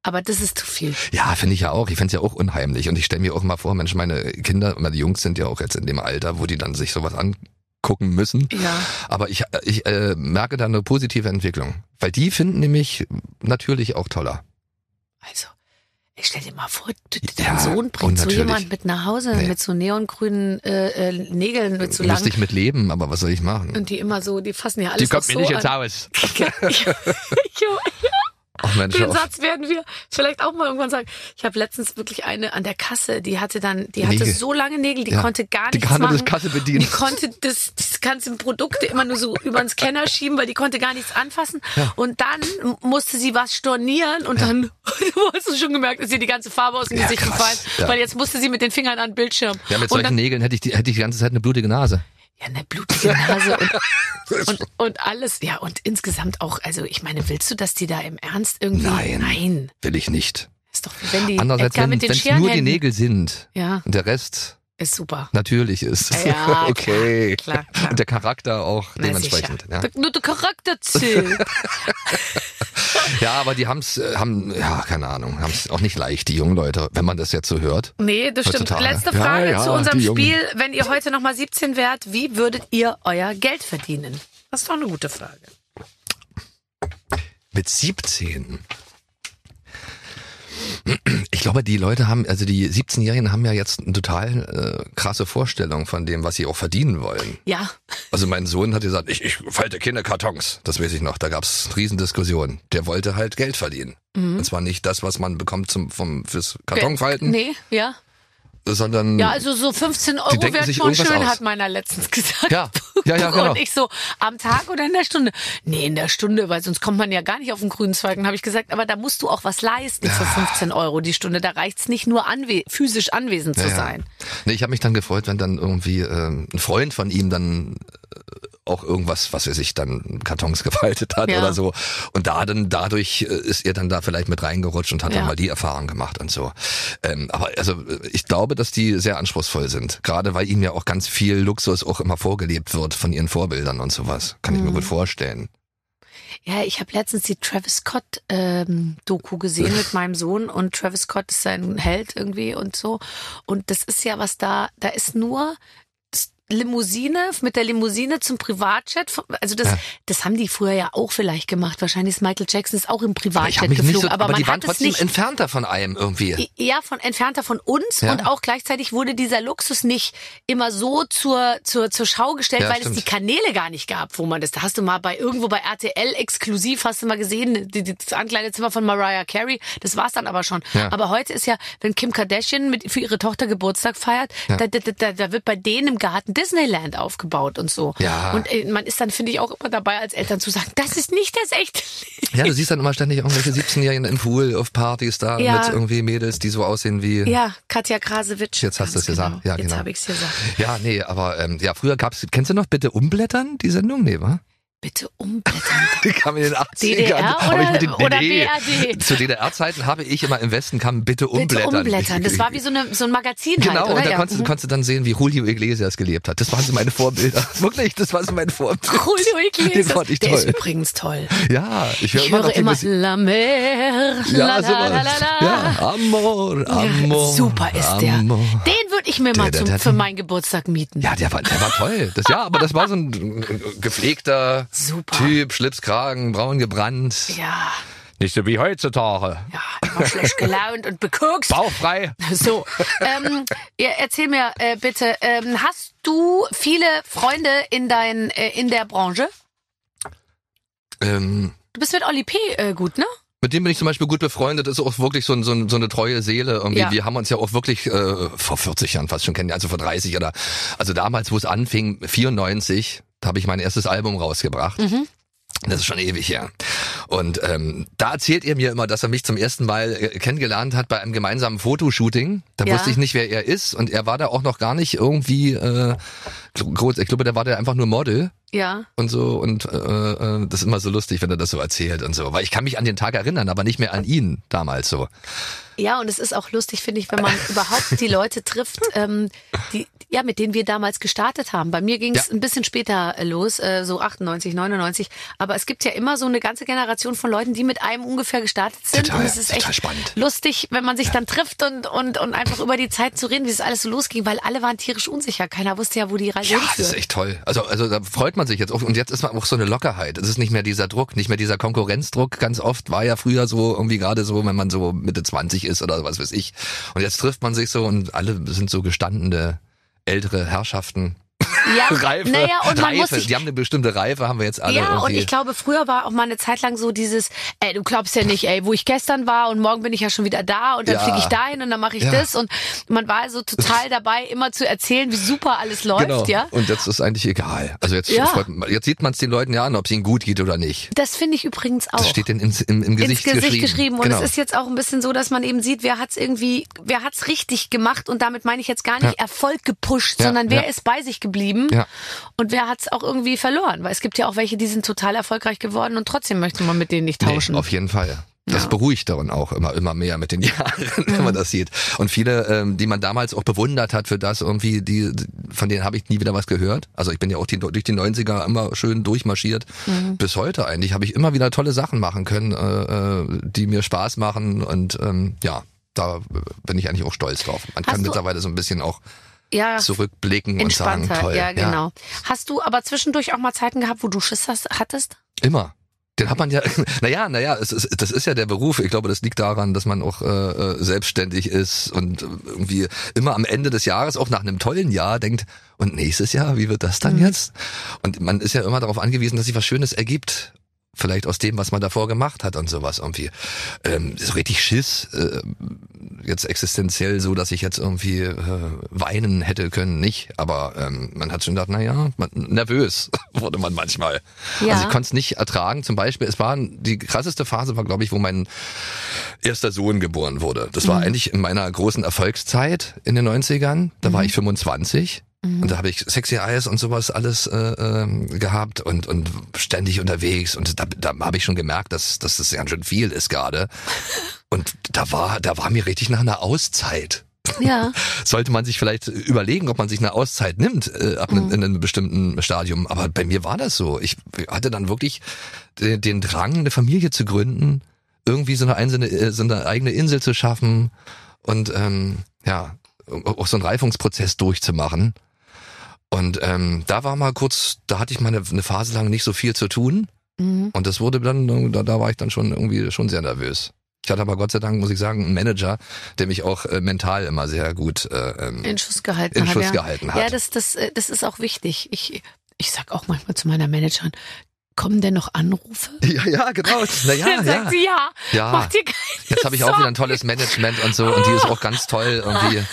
Speaker 2: Aber das ist zu viel.
Speaker 4: Ja, finde ich ja auch. Ich finde es ja auch unheimlich. Und ich stelle mir auch mal vor, Mensch, meine Kinder, meine Jungs sind ja auch jetzt in dem Alter, wo die dann sich sowas angucken müssen.
Speaker 2: Ja.
Speaker 4: Aber ich, ich äh, merke da eine positive Entwicklung. Weil die finden nämlich natürlich auch toller.
Speaker 2: Also, ich stell dir mal vor, dein
Speaker 4: Ja,
Speaker 2: Sohn bringt so jemand mit nach Hause,
Speaker 4: Nee.
Speaker 2: mit so neongrünen äh, äh, Nägeln, mit so
Speaker 4: Müsste
Speaker 2: lang.
Speaker 4: ich mit leben, aber was soll ich machen?
Speaker 2: Und die immer so, die fassen ja alles auch so an.
Speaker 4: Haus. <laughs> <laughs>
Speaker 2: Jo,
Speaker 4: Ach Mensch,
Speaker 2: Den
Speaker 4: auf.
Speaker 2: Satz werden wir vielleicht auch mal irgendwann sagen. Ich habe letztens wirklich eine an der Kasse, die hatte dann, die hatte
Speaker 4: Nägel.
Speaker 2: so lange Nägel, die
Speaker 4: Ja.
Speaker 2: konnte gar
Speaker 4: Die
Speaker 2: nichts
Speaker 4: kann nur
Speaker 2: machen.
Speaker 4: das Kasse bedienen.
Speaker 2: Die konnte das, das ganze Produkte immer nur so über den Scanner schieben, weil die konnte gar nichts anfassen. Und dann musste sie was stornieren und dann, <laughs> du hast es schon gemerkt, ist ihr die ganze Farbe aus dem
Speaker 4: Ja,
Speaker 2: Gesicht gefallen,
Speaker 4: Ja.
Speaker 2: weil jetzt musste sie mit den Fingern an den Bildschirm.
Speaker 4: Ja, mit
Speaker 2: und
Speaker 4: solchen
Speaker 2: dann,
Speaker 4: Nägeln hätte ich, die, hätte ich die ganze Zeit eine blutige Nase.
Speaker 2: Ja, eine blutige Nase und, <laughs> und, und alles. Ja, und insgesamt auch, also ich meine, willst du, dass die da im Ernst irgendwie?
Speaker 4: Nein.
Speaker 2: Nein.
Speaker 4: Will ich nicht.
Speaker 2: Ist doch, wenn die
Speaker 4: Andererseits,
Speaker 2: Edgar
Speaker 4: wenn es nur die Nägel sind
Speaker 2: Ja,
Speaker 4: und der Rest
Speaker 2: ist super.
Speaker 4: natürlich ist.
Speaker 2: Ja, <laughs>
Speaker 4: okay.
Speaker 2: klar, klar, klar.
Speaker 4: Und der Charakter auch
Speaker 2: Na,
Speaker 4: dementsprechend.
Speaker 2: sicher.
Speaker 4: Ja.
Speaker 2: Nur der Charakter zählt. <laughs> <laughs>
Speaker 4: ja, aber die haben's, äh, haben, ja, keine Ahnung, haben's auch nicht leicht, die jungen Leute, wenn man das jetzt so hört.
Speaker 2: Nee, das stimmt.
Speaker 4: Heutzutage.
Speaker 2: Letzte
Speaker 4: Ja,
Speaker 2: Frage
Speaker 4: ja,
Speaker 2: zu unserem. Spiel. Wenn ihr heute nochmal 17 wärt, wie würdet ihr euer Geld verdienen? Das ist doch eine gute Frage.
Speaker 4: Mit 17. Ich glaube, die Leute haben, also die 17-Jährigen haben ja jetzt eine total äh, krasse Vorstellung von dem, was sie auch verdienen wollen.
Speaker 2: Ja,
Speaker 4: Also mein Sohn hat gesagt, ich, ich falte keine Kartons. Das weiß ich noch. Da gab's Riesendiskussionen. Der wollte halt Geld verdienen. Und zwar nicht das, was man bekommt zum, vom, fürs Kartonfalten,
Speaker 2: nee, ja.
Speaker 4: Sondern
Speaker 2: Ja, also so 15 Euro
Speaker 4: sich
Speaker 2: schon schön,
Speaker 4: aus.
Speaker 2: hat meiner letztens gesagt.
Speaker 4: Ja, ja, ja, <laughs> genau.
Speaker 2: Und ich so, am Tag oder in der Stunde? Nee, in der Stunde, weil sonst kommt man ja gar nicht auf den grünen Zweig. Und habe ich gesagt, aber da musst du auch was leisten für 15 Euro die Stunde. Da reicht's nicht nur anwe physisch anwesend zu
Speaker 4: Ja, ja.
Speaker 2: sein.
Speaker 4: Nee, ich habe mich dann gefreut, wenn dann irgendwie ähm, ein Freund von ihm dann äh, auch irgendwas, was er sich dann Kartons <laughs> gefaltet hat
Speaker 2: Ja.
Speaker 4: oder so. Und da dann dadurch äh, ist er dann da vielleicht mit reingerutscht und hat
Speaker 2: Ja.
Speaker 4: dann mal die Erfahrung gemacht und so. Ähm, aber also äh, ich glaube, dass die sehr anspruchsvoll sind. Gerade weil ihnen ja auch ganz viel Luxus auch immer vorgelebt wird von ihren Vorbildern und sowas. Kann ich mir
Speaker 2: Mhm.
Speaker 4: gut vorstellen.
Speaker 2: Ja, ich habe letztens die Travis Scott ähm, Doku gesehen mit <laughs> meinem Sohn und Travis Scott ist sein Held irgendwie und so. Und das ist ja was da, da ist nur Limousine, mit der Limousine zum Privatjet. Also das,
Speaker 4: Ja.
Speaker 2: das haben die früher ja auch vielleicht gemacht. Wahrscheinlich ist Michael Jackson ist auch im
Speaker 4: Aber
Speaker 2: Privatjet
Speaker 4: nicht
Speaker 2: geflogen,
Speaker 4: so,
Speaker 2: aber,
Speaker 4: aber,
Speaker 2: man
Speaker 4: die waren trotzdem
Speaker 2: nicht
Speaker 4: entfernter von einem irgendwie.
Speaker 2: eher von entfernter von uns
Speaker 4: Ja.
Speaker 2: und auch gleichzeitig wurde dieser Luxus nicht immer so zur zur zur Schau gestellt,
Speaker 4: Ja,
Speaker 2: weil
Speaker 4: stimmt.
Speaker 2: es die Kanäle gar nicht gab, wo man das. Da hast du mal bei irgendwo bei RTL exklusiv hast du mal gesehen, die, das Ankleidezimmer von Mariah Carey. Das war's dann aber schon.
Speaker 4: Ja.
Speaker 2: Aber heute ist ja, wenn Kim Kardashian mit für ihre Tochter Geburtstag feiert,
Speaker 4: Ja.
Speaker 2: da, da, da, da wird bei denen im Garten Disneyland aufgebaut und so.
Speaker 4: Ja.
Speaker 2: Und äh, man ist dann finde ich auch immer dabei als Eltern zu sagen, das ist nicht das echte.
Speaker 4: Ja, du siehst dann immer ständig irgendwelche 17-Jährigen im Pool auf Partys da
Speaker 2: Ja.
Speaker 4: mit irgendwie Mädels, die so aussehen wie.
Speaker 2: Ja, Katja Krasewitsch.
Speaker 4: Jetzt hast du es gesagt.
Speaker 2: Genau.
Speaker 4: Ja,
Speaker 2: Jetzt
Speaker 4: genau.
Speaker 2: habe ich's gesagt.
Speaker 4: Ja, nee, aber ähm, ja, früher gab's, kennst du noch bitte Umblättern, die Sendung? Nee, wa?
Speaker 2: Bitte umblättern. <laughs>
Speaker 4: Die kam in den 80ern.
Speaker 2: DDR oder-
Speaker 4: ich mit den,
Speaker 2: oder
Speaker 4: nee,
Speaker 2: BRD?
Speaker 4: Zu DDR-Zeiten habe ich immer im Westen kam bitte umblättern.
Speaker 2: Bitte umblättern. Das war wie so, eine, so ein Magazin
Speaker 4: Genau,
Speaker 2: halt,
Speaker 4: und da
Speaker 2: ja.
Speaker 4: konntest, du konntest du dann sehen, wie Julio Iglesias gelebt hat. Das waren so meine Vorbilder. <laughs> Wirklich, das war so mein Vorbild.
Speaker 2: Julio Iglesias.
Speaker 4: Den fand ich
Speaker 2: Der
Speaker 4: toll.
Speaker 2: ist übrigens toll.
Speaker 4: Ja, ich höre
Speaker 2: Ich
Speaker 4: immer
Speaker 2: höre immer. La Mer,
Speaker 4: Ja,
Speaker 2: la, la, la, la.
Speaker 4: Ja, Amor, Amor.
Speaker 2: Super ist der.
Speaker 4: Amor.
Speaker 2: Den würde ich mir mal
Speaker 4: Der,
Speaker 2: zum,
Speaker 4: der,
Speaker 2: für
Speaker 4: der.
Speaker 2: meinen Geburtstag mieten.
Speaker 4: Ja, der war, der war toll. Das, ja, aber das war so ein gepflegter
Speaker 2: Super.
Speaker 4: Typ, Schlipskragen, braun gebrannt.
Speaker 2: Ja.
Speaker 4: Nicht so wie heutzutage.
Speaker 2: Ja, immer schlecht <laughs> gelaunt und bekokst.
Speaker 4: Bauchfrei.
Speaker 2: So, ähm, ja, erzähl mir äh, bitte, ähm, hast du viele Freunde in dein, äh, in der Branche?
Speaker 4: Ähm,
Speaker 2: Du bist mit Oli P. Äh, gut, ne?
Speaker 4: Mit dem bin ich zum Beispiel gut befreundet, das ist auch wirklich so, ein, so, ein, so eine treue Seele. Irgendwie.
Speaker 2: Ja.
Speaker 4: Wir haben uns ja auch wirklich äh, vor 40 Jahren fast schon kennengelernt, also vor 30 oder also damals, wo es anfing, 94, da habe ich mein erstes Album rausgebracht. Das ist schon ewig her. Und ähm, da erzählt er mir immer, dass er mich zum ersten Mal äh, kennengelernt hat bei einem gemeinsamen Fotoshooting. Da
Speaker 2: Ja.
Speaker 4: wusste ich nicht, wer er ist. Und er war da auch noch gar nicht irgendwie äh, groß. Ich glaube, der war da einfach nur Model
Speaker 2: Ja.
Speaker 4: und so und äh, äh, das ist immer so lustig, wenn er das so erzählt und so, weil ich kann mich an den Tag erinnern, aber nicht mehr an ihn damals so.
Speaker 2: Ja, und es ist auch lustig, finde ich, wenn man <laughs> überhaupt die Leute trifft, ähm, die, ja, mit denen wir damals gestartet haben. Bei mir ging es
Speaker 4: Ja.
Speaker 2: ein bisschen später äh, los, äh, so 98, 99. Aber es gibt ja immer so eine ganze Generation von Leuten, die mit einem ungefähr gestartet sind.
Speaker 4: Total,
Speaker 2: und es ist echt
Speaker 4: spannend.
Speaker 2: lustig, wenn man sich dann trifft und, und, und einfach über die Zeit zu reden, wie es alles so losging, weil alle waren tierisch unsicher. Keiner wusste ja, wo die Reise
Speaker 4: Ja, das
Speaker 2: hinführt.
Speaker 4: ist echt toll. Also also da freut man sich jetzt und jetzt ist man auch so eine Lockerheit. Es ist nicht mehr dieser Druck, nicht mehr dieser Konkurrenzdruck. Ganz oft war ja früher so irgendwie gerade so, wenn man so Mitte 20 ist oder was weiß ich. Und jetzt trifft man sich so und alle sind so gestandene ältere Herrschaften.
Speaker 2: Ja, <laughs>
Speaker 4: Reife,
Speaker 2: naja, und man muss sich
Speaker 4: Die haben eine bestimmte Reife, haben wir jetzt alle
Speaker 2: Ja, und
Speaker 4: irgendwie.
Speaker 2: ich glaube, früher war auch mal eine Zeit lang so dieses, ey, du glaubst ja nicht, ey, wo ich gestern war und morgen bin ich ja schon wieder da und dann
Speaker 4: Ja.
Speaker 2: fliege ich dahin und dann mache ich
Speaker 4: Ja.
Speaker 2: das und man war so total <laughs> dabei, immer zu erzählen, wie super alles läuft,
Speaker 4: genau.
Speaker 2: ja.
Speaker 4: Und jetzt ist eigentlich egal. Also jetzt,
Speaker 2: Ja.
Speaker 4: jetzt sieht man es den Leuten ja an, ob es ihnen gut geht oder nicht.
Speaker 2: Das finde ich übrigens auch.
Speaker 4: Das steht denn im, im, im Gesicht,
Speaker 2: ins Gesicht geschrieben. Und
Speaker 4: genau.
Speaker 2: es ist jetzt auch ein bisschen so, dass man eben sieht, wer hat's irgendwie, wer hat's richtig gemacht und damit meine ich jetzt gar nicht Erfolg gepusht, sondern wer ist bei sich geblieben
Speaker 4: Ja.
Speaker 2: und wer hat's auch irgendwie verloren. Weil es gibt ja auch welche, die sind total erfolgreich geworden und trotzdem möchte man mit denen nicht tauschen.
Speaker 4: Nee, auf jeden Fall. Das
Speaker 2: Ja.
Speaker 4: beruhigt dann auch immer, immer mehr mit den <laughs> Jahren, wenn man das sieht. Und viele, ähm, die man damals auch bewundert hat für das irgendwie, die, von denen habe ich nie wieder was gehört. Also ich bin ja auch die, durch die 90er immer schön durchmarschiert.
Speaker 2: Mhm.
Speaker 4: Bis heute eigentlich habe ich immer wieder tolle Sachen machen können, äh, äh, die mir Spaß machen und ähm, ja, da bin ich eigentlich auch stolz drauf. Man
Speaker 2: Hast
Speaker 4: kann mittlerweile so ein bisschen auch
Speaker 2: ja,
Speaker 4: zurückblicken und sagen,
Speaker 2: entspannter.
Speaker 4: toll.
Speaker 2: ja, genau. Hast du aber zwischendurch auch mal Zeiten gehabt, wo du Schiss hast, hattest?
Speaker 4: Immer. Den hat man ja, <laughs> naja, naja, es ist, das ist ja der Beruf. Ich glaube, das liegt daran, dass man auch äh, äh, selbstständig ist und irgendwie immer am Ende des Jahres, auch nach einem tollen Jahr, denkt, und nächstes Jahr, wie wird das dann jetzt? Und man ist ja immer darauf angewiesen, dass sich was Schönes ergibt. Vielleicht aus dem, was man davor gemacht hat und sowas irgendwie. Ähm, so richtig Schiss, äh, jetzt existenziell so, dass ich jetzt irgendwie äh, weinen hätte können, nicht. Aber ähm, man hat schon gedacht, na ja, man, nervös <laughs> wurde man manchmal.
Speaker 2: Ja.
Speaker 4: Also ich konnte es nicht ertragen. Zum Beispiel, es war die krasseste Phase war, glaube ich, wo mein erster Sohn geboren wurde. Das war eigentlich in meiner großen Erfolgszeit in den 90ern. Da war ich 25. Und da habe ich Sexy Eyes und sowas alles äh, ähm, gehabt und und ständig unterwegs und da, da habe ich schon gemerkt, dass, dass das ganz schön viel ist gerade. <laughs> Und da war da war mir richtig nach einer Auszeit
Speaker 2: Ja. <laughs>
Speaker 4: sollte man sich vielleicht überlegen, ob man sich eine Auszeit nimmt äh, ab einem, in einem bestimmten Stadium. Aber bei mir war das so. Ich hatte dann wirklich den, den Drang, eine Familie zu gründen, irgendwie so eine, einzelne, äh, so eine eigene Insel zu schaffen und ähm, ja, auch so einen Reifungsprozess durchzumachen. Und ähm, da war mal kurz, da hatte ich mal eine, eine Phase lang nicht so viel zu tun.
Speaker 2: Mhm.
Speaker 4: Und das wurde dann, da, da war ich dann schon irgendwie schon sehr nervös. Ich hatte aber Gott sei Dank, muss ich sagen, einen Manager, der mich auch äh, mental immer sehr gut äh, ähm,
Speaker 2: In Schuss gehalten
Speaker 4: in
Speaker 2: hat.
Speaker 4: Schuss
Speaker 2: ja.
Speaker 4: gehalten hat.
Speaker 2: Ja, das, das, äh, das ist auch wichtig. Ich, ich sag auch manchmal zu meiner Managerin, kommen denn noch Anrufe? <laughs>
Speaker 4: Ja, ja, genau. Naja,
Speaker 2: Dann sagt
Speaker 4: ja.
Speaker 2: sie, ja,
Speaker 4: Ja.
Speaker 2: mach dir keine
Speaker 4: Jetzt habe ich auch wieder ein tolles Management und so und die ist auch ganz toll <laughs> irgendwie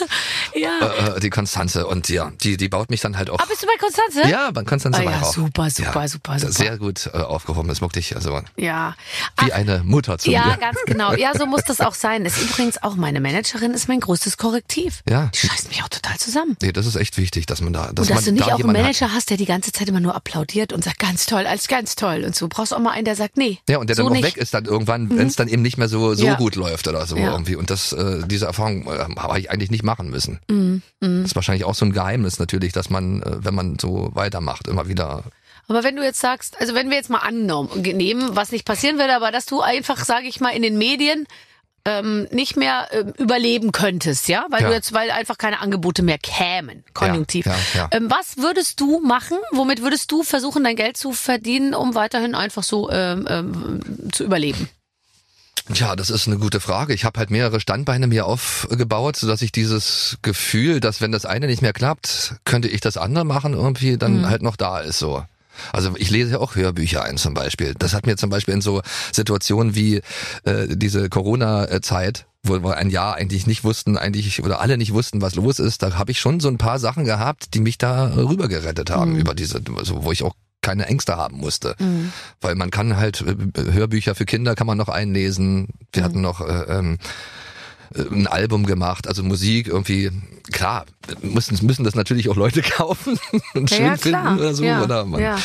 Speaker 2: Ja.
Speaker 4: äh, die Konstanze und ja, die die baut mich dann halt auch.
Speaker 2: Ah, bist du bei Konstanze?
Speaker 4: ja, bei Konstanze
Speaker 2: Ah, ja,
Speaker 4: auch.
Speaker 2: super, super, super, super.
Speaker 4: Sehr gut äh, aufgehoben, ist wirklich also
Speaker 2: Ja.
Speaker 4: wie eine Mutter zu
Speaker 2: Ja,
Speaker 4: mir.
Speaker 2: ganz genau. Ja, so muss das auch sein. Ist übrigens auch meine Managerin, ist mein größtes Korrektiv.
Speaker 4: Ja.
Speaker 2: Die scheißt mich auch total zusammen.
Speaker 4: Nee, das ist echt wichtig, dass man da, dass
Speaker 2: und dass
Speaker 4: man
Speaker 2: du nicht
Speaker 4: da
Speaker 2: auch einen Manager
Speaker 4: hat.
Speaker 2: hast, der die ganze Zeit immer nur applaudiert und sagt, ganz toll, alles ganz toll und so. Brauchst auch mal einen, der sagt, nee.
Speaker 4: Ja, und der
Speaker 2: so
Speaker 4: dann auch
Speaker 2: nicht. Mhm.
Speaker 4: weg ist dann irgendwann, wenn es dann eben nicht mehr so so
Speaker 2: Ja.
Speaker 4: gut läuft oder so
Speaker 2: Ja.
Speaker 4: irgendwie. Und das, äh, diese Erfahrung äh, habe ich eigentlich nicht machen müssen.
Speaker 2: Mhm.
Speaker 4: Das ist wahrscheinlich auch so ein Geheimnis natürlich, dass man, äh, wenn man so weitermacht, immer wieder
Speaker 2: Aber wenn du jetzt sagst, also wenn wir jetzt mal angenommen, nehmen, was nicht passieren würde, aber dass du einfach, sage ich mal, in den Medien ähm, nicht mehr ähm, überleben könntest, ja, weil
Speaker 4: Ja.
Speaker 2: du jetzt, weil einfach keine Angebote mehr kämen, konjunktiv.
Speaker 4: ja, ja.
Speaker 2: Ähm, was würdest du machen? Womit würdest du versuchen, dein Geld zu verdienen, um weiterhin einfach so ähm, ähm, zu überleben?
Speaker 4: Tja, das ist eine gute Frage. Ich habe halt mehrere Standbeine mir aufgebaut, sodass ich dieses Gefühl, dass wenn das eine nicht mehr klappt, könnte ich das andere machen, irgendwie dann
Speaker 2: Mhm.
Speaker 4: halt noch da ist so. Also ich lese ja auch Hörbücher ein zum Beispiel. Das hat mir zum Beispiel in so Situationen wie äh, diese Corona-Zeit, wo wir ein Jahr eigentlich nicht wussten, eigentlich oder alle nicht wussten, was los ist, da habe ich schon so ein paar Sachen gehabt, die mich da rüber gerettet haben
Speaker 2: Mhm.
Speaker 4: über diese, also wo ich auch keine Ängste haben musste. Weil man kann halt äh, Hörbücher für Kinder kann man noch einlesen. Wir
Speaker 2: Mhm.
Speaker 4: hatten noch äh, ähm, äh, ein Album gemacht, also Musik irgendwie, klar, müssen, müssen das natürlich auch Leute <laughs> kaufen und
Speaker 2: Ja,
Speaker 4: schön
Speaker 2: ja,
Speaker 4: finden oder so.
Speaker 2: Ja,
Speaker 4: Oder man,
Speaker 2: ja.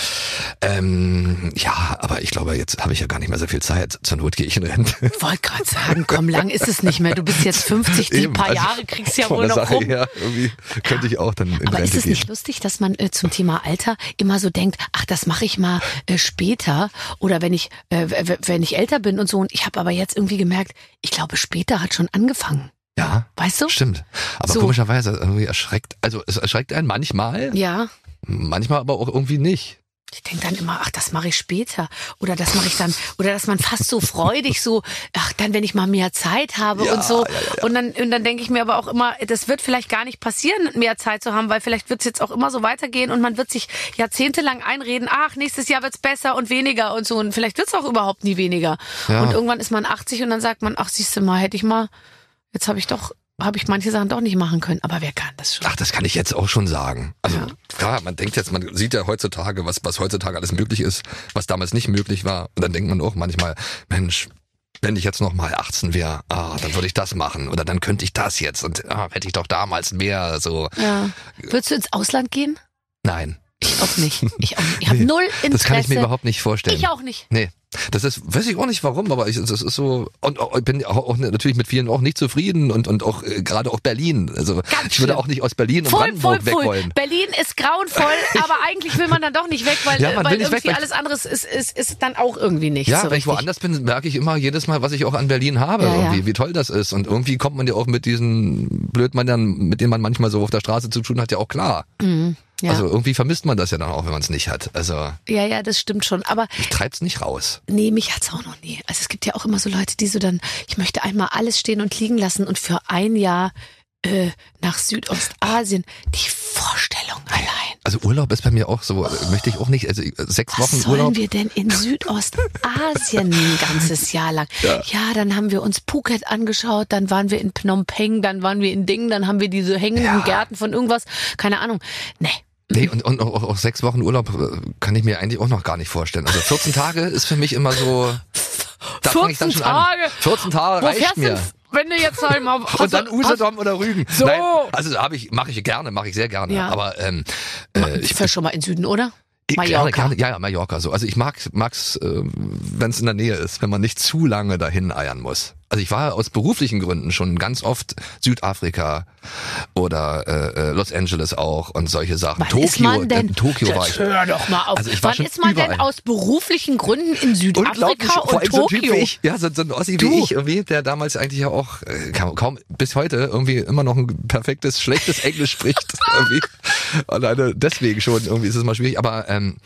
Speaker 4: Ähm, ja, aber ich glaube, jetzt habe ich ja gar nicht mehr so viel Zeit. Zur Not gehe ich in Rente.
Speaker 2: Wollte gerade sagen, komm, lang ist es nicht mehr. Du bist jetzt 50, die
Speaker 4: Eben,
Speaker 2: paar
Speaker 4: also
Speaker 2: Jahre kriegst du ja wohl noch
Speaker 4: Sache
Speaker 2: rum.
Speaker 4: her, irgendwie könnte ich auch dann in
Speaker 2: Aber
Speaker 4: Rente
Speaker 2: ist es
Speaker 4: gehen.
Speaker 2: nicht lustig, dass man äh, zum Thema Alter immer so denkt, ach, das mache ich mal äh, später oder wenn ich äh, wenn ich älter bin und so und ich habe aber jetzt irgendwie gemerkt, ich glaube, später hat schon angefangen.
Speaker 4: Ja,
Speaker 2: Weißt du?
Speaker 4: stimmt. Aber
Speaker 2: So.
Speaker 4: komischerweise irgendwie erschreckt, also es erschreckt einen manchmal,
Speaker 2: Ja.
Speaker 4: manchmal aber auch irgendwie nicht.
Speaker 2: Ich denke dann immer, ach, das mache ich später. Oder das mache ich dann, oder dass man fast so freudig so, ach, dann, wenn ich mal mehr Zeit habe
Speaker 4: Ja,
Speaker 2: und so.
Speaker 4: ja, ja.
Speaker 2: Und dann, und dann denke ich mir aber auch immer, das wird vielleicht gar nicht passieren, mehr Zeit zu haben, weil vielleicht wird es jetzt auch immer so weitergehen und man wird sich jahrzehntelang einreden, ach, nächstes Jahr wird's besser und weniger und so. Und vielleicht wird's auch überhaupt nie weniger. Und irgendwann ist man 80 und dann sagt man, ach, siehst du mal, hätte ich mal, jetzt habe ich doch, habe ich manche Sachen doch nicht machen können. Aber wer kann das schon?
Speaker 4: Ach, das kann ich jetzt auch schon sagen. Also
Speaker 2: Ja.
Speaker 4: klar, man denkt jetzt, man sieht ja heutzutage, was, was heutzutage alles möglich ist, was damals nicht möglich war. Und dann denkt man auch manchmal, Mensch, wenn ich jetzt noch mal 18 wäre, ah, dann würde ich das machen oder dann könnte ich das jetzt und ah, hätte ich doch damals mehr so.
Speaker 2: Ja. Würdest du ins Ausland gehen?
Speaker 4: Nein,
Speaker 2: Ich auch nicht. Ich auch nicht. Ich <laughs> habe
Speaker 4: Nee,
Speaker 2: null Interesse.
Speaker 4: das kann ich mir überhaupt nicht vorstellen.
Speaker 2: Ich auch nicht.
Speaker 4: Nee, das ist, weiß ich auch nicht warum, aber ich, das ist so, und auch, ich bin auch, auch natürlich mit vielen auch nicht zufrieden und, und auch, äh, gerade auch Berlin. Also, ich würde
Speaker 2: schlimm.
Speaker 4: auch nicht aus Berlin und
Speaker 2: Voll,
Speaker 4: Brandenburg
Speaker 2: voll,
Speaker 4: weg
Speaker 2: voll.
Speaker 4: wollen.
Speaker 2: Berlin ist grauenvoll, <laughs> aber eigentlich will man dann doch nicht weg, weil,
Speaker 4: Ja,
Speaker 2: weil
Speaker 4: weg,
Speaker 2: irgendwie
Speaker 4: weil-
Speaker 2: alles anderes ist, ist, ist dann auch irgendwie nicht
Speaker 4: Ja,
Speaker 2: so
Speaker 4: wenn ich
Speaker 2: richtig.
Speaker 4: woanders bin, merke ich immer jedes Mal, was ich auch an Berlin habe,
Speaker 2: Ja, ja.
Speaker 4: irgendwie, wie toll das ist. Und irgendwie kommt man ja auch mit diesen Blödmännern, mit denen man manchmal so auf der Straße zu tun hat, ja auch klar.
Speaker 2: Ja.
Speaker 4: Also irgendwie vermisst man das ja dann auch, wenn man es nicht hat. Also
Speaker 2: ja, ja, das stimmt schon. Aber
Speaker 4: ich treib's nicht raus.
Speaker 2: nee, mich hat's auch noch nie. Also es gibt ja auch immer so Leute, die so dann, ich möchte einmal alles stehen und liegen lassen und für ein Jahr äh, nach Südostasien. Die Vorstellung allein.
Speaker 4: Also Urlaub ist bei mir auch so, äh, möchte ich auch nicht, also äh, sechs
Speaker 2: Was
Speaker 4: Wochen
Speaker 2: sollen
Speaker 4: Urlaub.
Speaker 2: wir denn in Südostasien ein ganzes Jahr lang?
Speaker 4: Ja.
Speaker 2: Ja. dann haben wir uns Phuket angeschaut, dann waren wir in Phnom Penh, dann waren wir in Ding, dann haben wir diese hängenden
Speaker 4: Ja.
Speaker 2: Gärten von irgendwas. Keine Ahnung. Nee.
Speaker 4: Nee, und, und auch, auch sechs Wochen Urlaub äh, kann ich mir eigentlich auch noch gar nicht vorstellen. Also 14 Tage ist für mich immer so. <laughs> Da fang ich dann
Speaker 2: 14
Speaker 4: schon
Speaker 2: Tage?
Speaker 4: An. 14 Tage reicht mir.
Speaker 2: denn, wenn du jetzt halt mal <laughs>
Speaker 4: Und dann Usedom oder Rügen.
Speaker 2: So.
Speaker 4: Nein, also habe ich, mache ich gerne, mache ich sehr gerne.
Speaker 2: Ja.
Speaker 4: Aber ähm, äh,
Speaker 2: ich
Speaker 4: ich
Speaker 2: schon mal in Süden, oder? Mallorca.
Speaker 4: Gerne, gerne, ja, ja, Mallorca so. Also ich mag mag's, äh, wenn es in der Nähe ist, wenn man nicht zu lange dahin eiern muss. Also ich war aus beruflichen Gründen schon ganz oft Südafrika oder äh, äh, Los Angeles auch und solche Sachen.
Speaker 2: Wann
Speaker 4: Tokio,
Speaker 2: ist man denn?
Speaker 4: äh, Tokio war ich.
Speaker 2: hör doch mal auf.
Speaker 4: Also ich war
Speaker 2: Wann ist man denn
Speaker 4: überall.
Speaker 2: aus beruflichen Gründen in Südafrika und
Speaker 4: allem so ein Typ
Speaker 2: Tokio?
Speaker 4: wie ich, ja, so, so ein Ossi
Speaker 2: Du.
Speaker 4: wie ich irgendwie, der damals eigentlich ja auch äh, kaum, kaum bis heute irgendwie immer noch ein perfektes, schlechtes Englisch spricht. <laughs> irgendwie. Alleine deswegen schon, irgendwie ist es mal schwierig, aber ähm,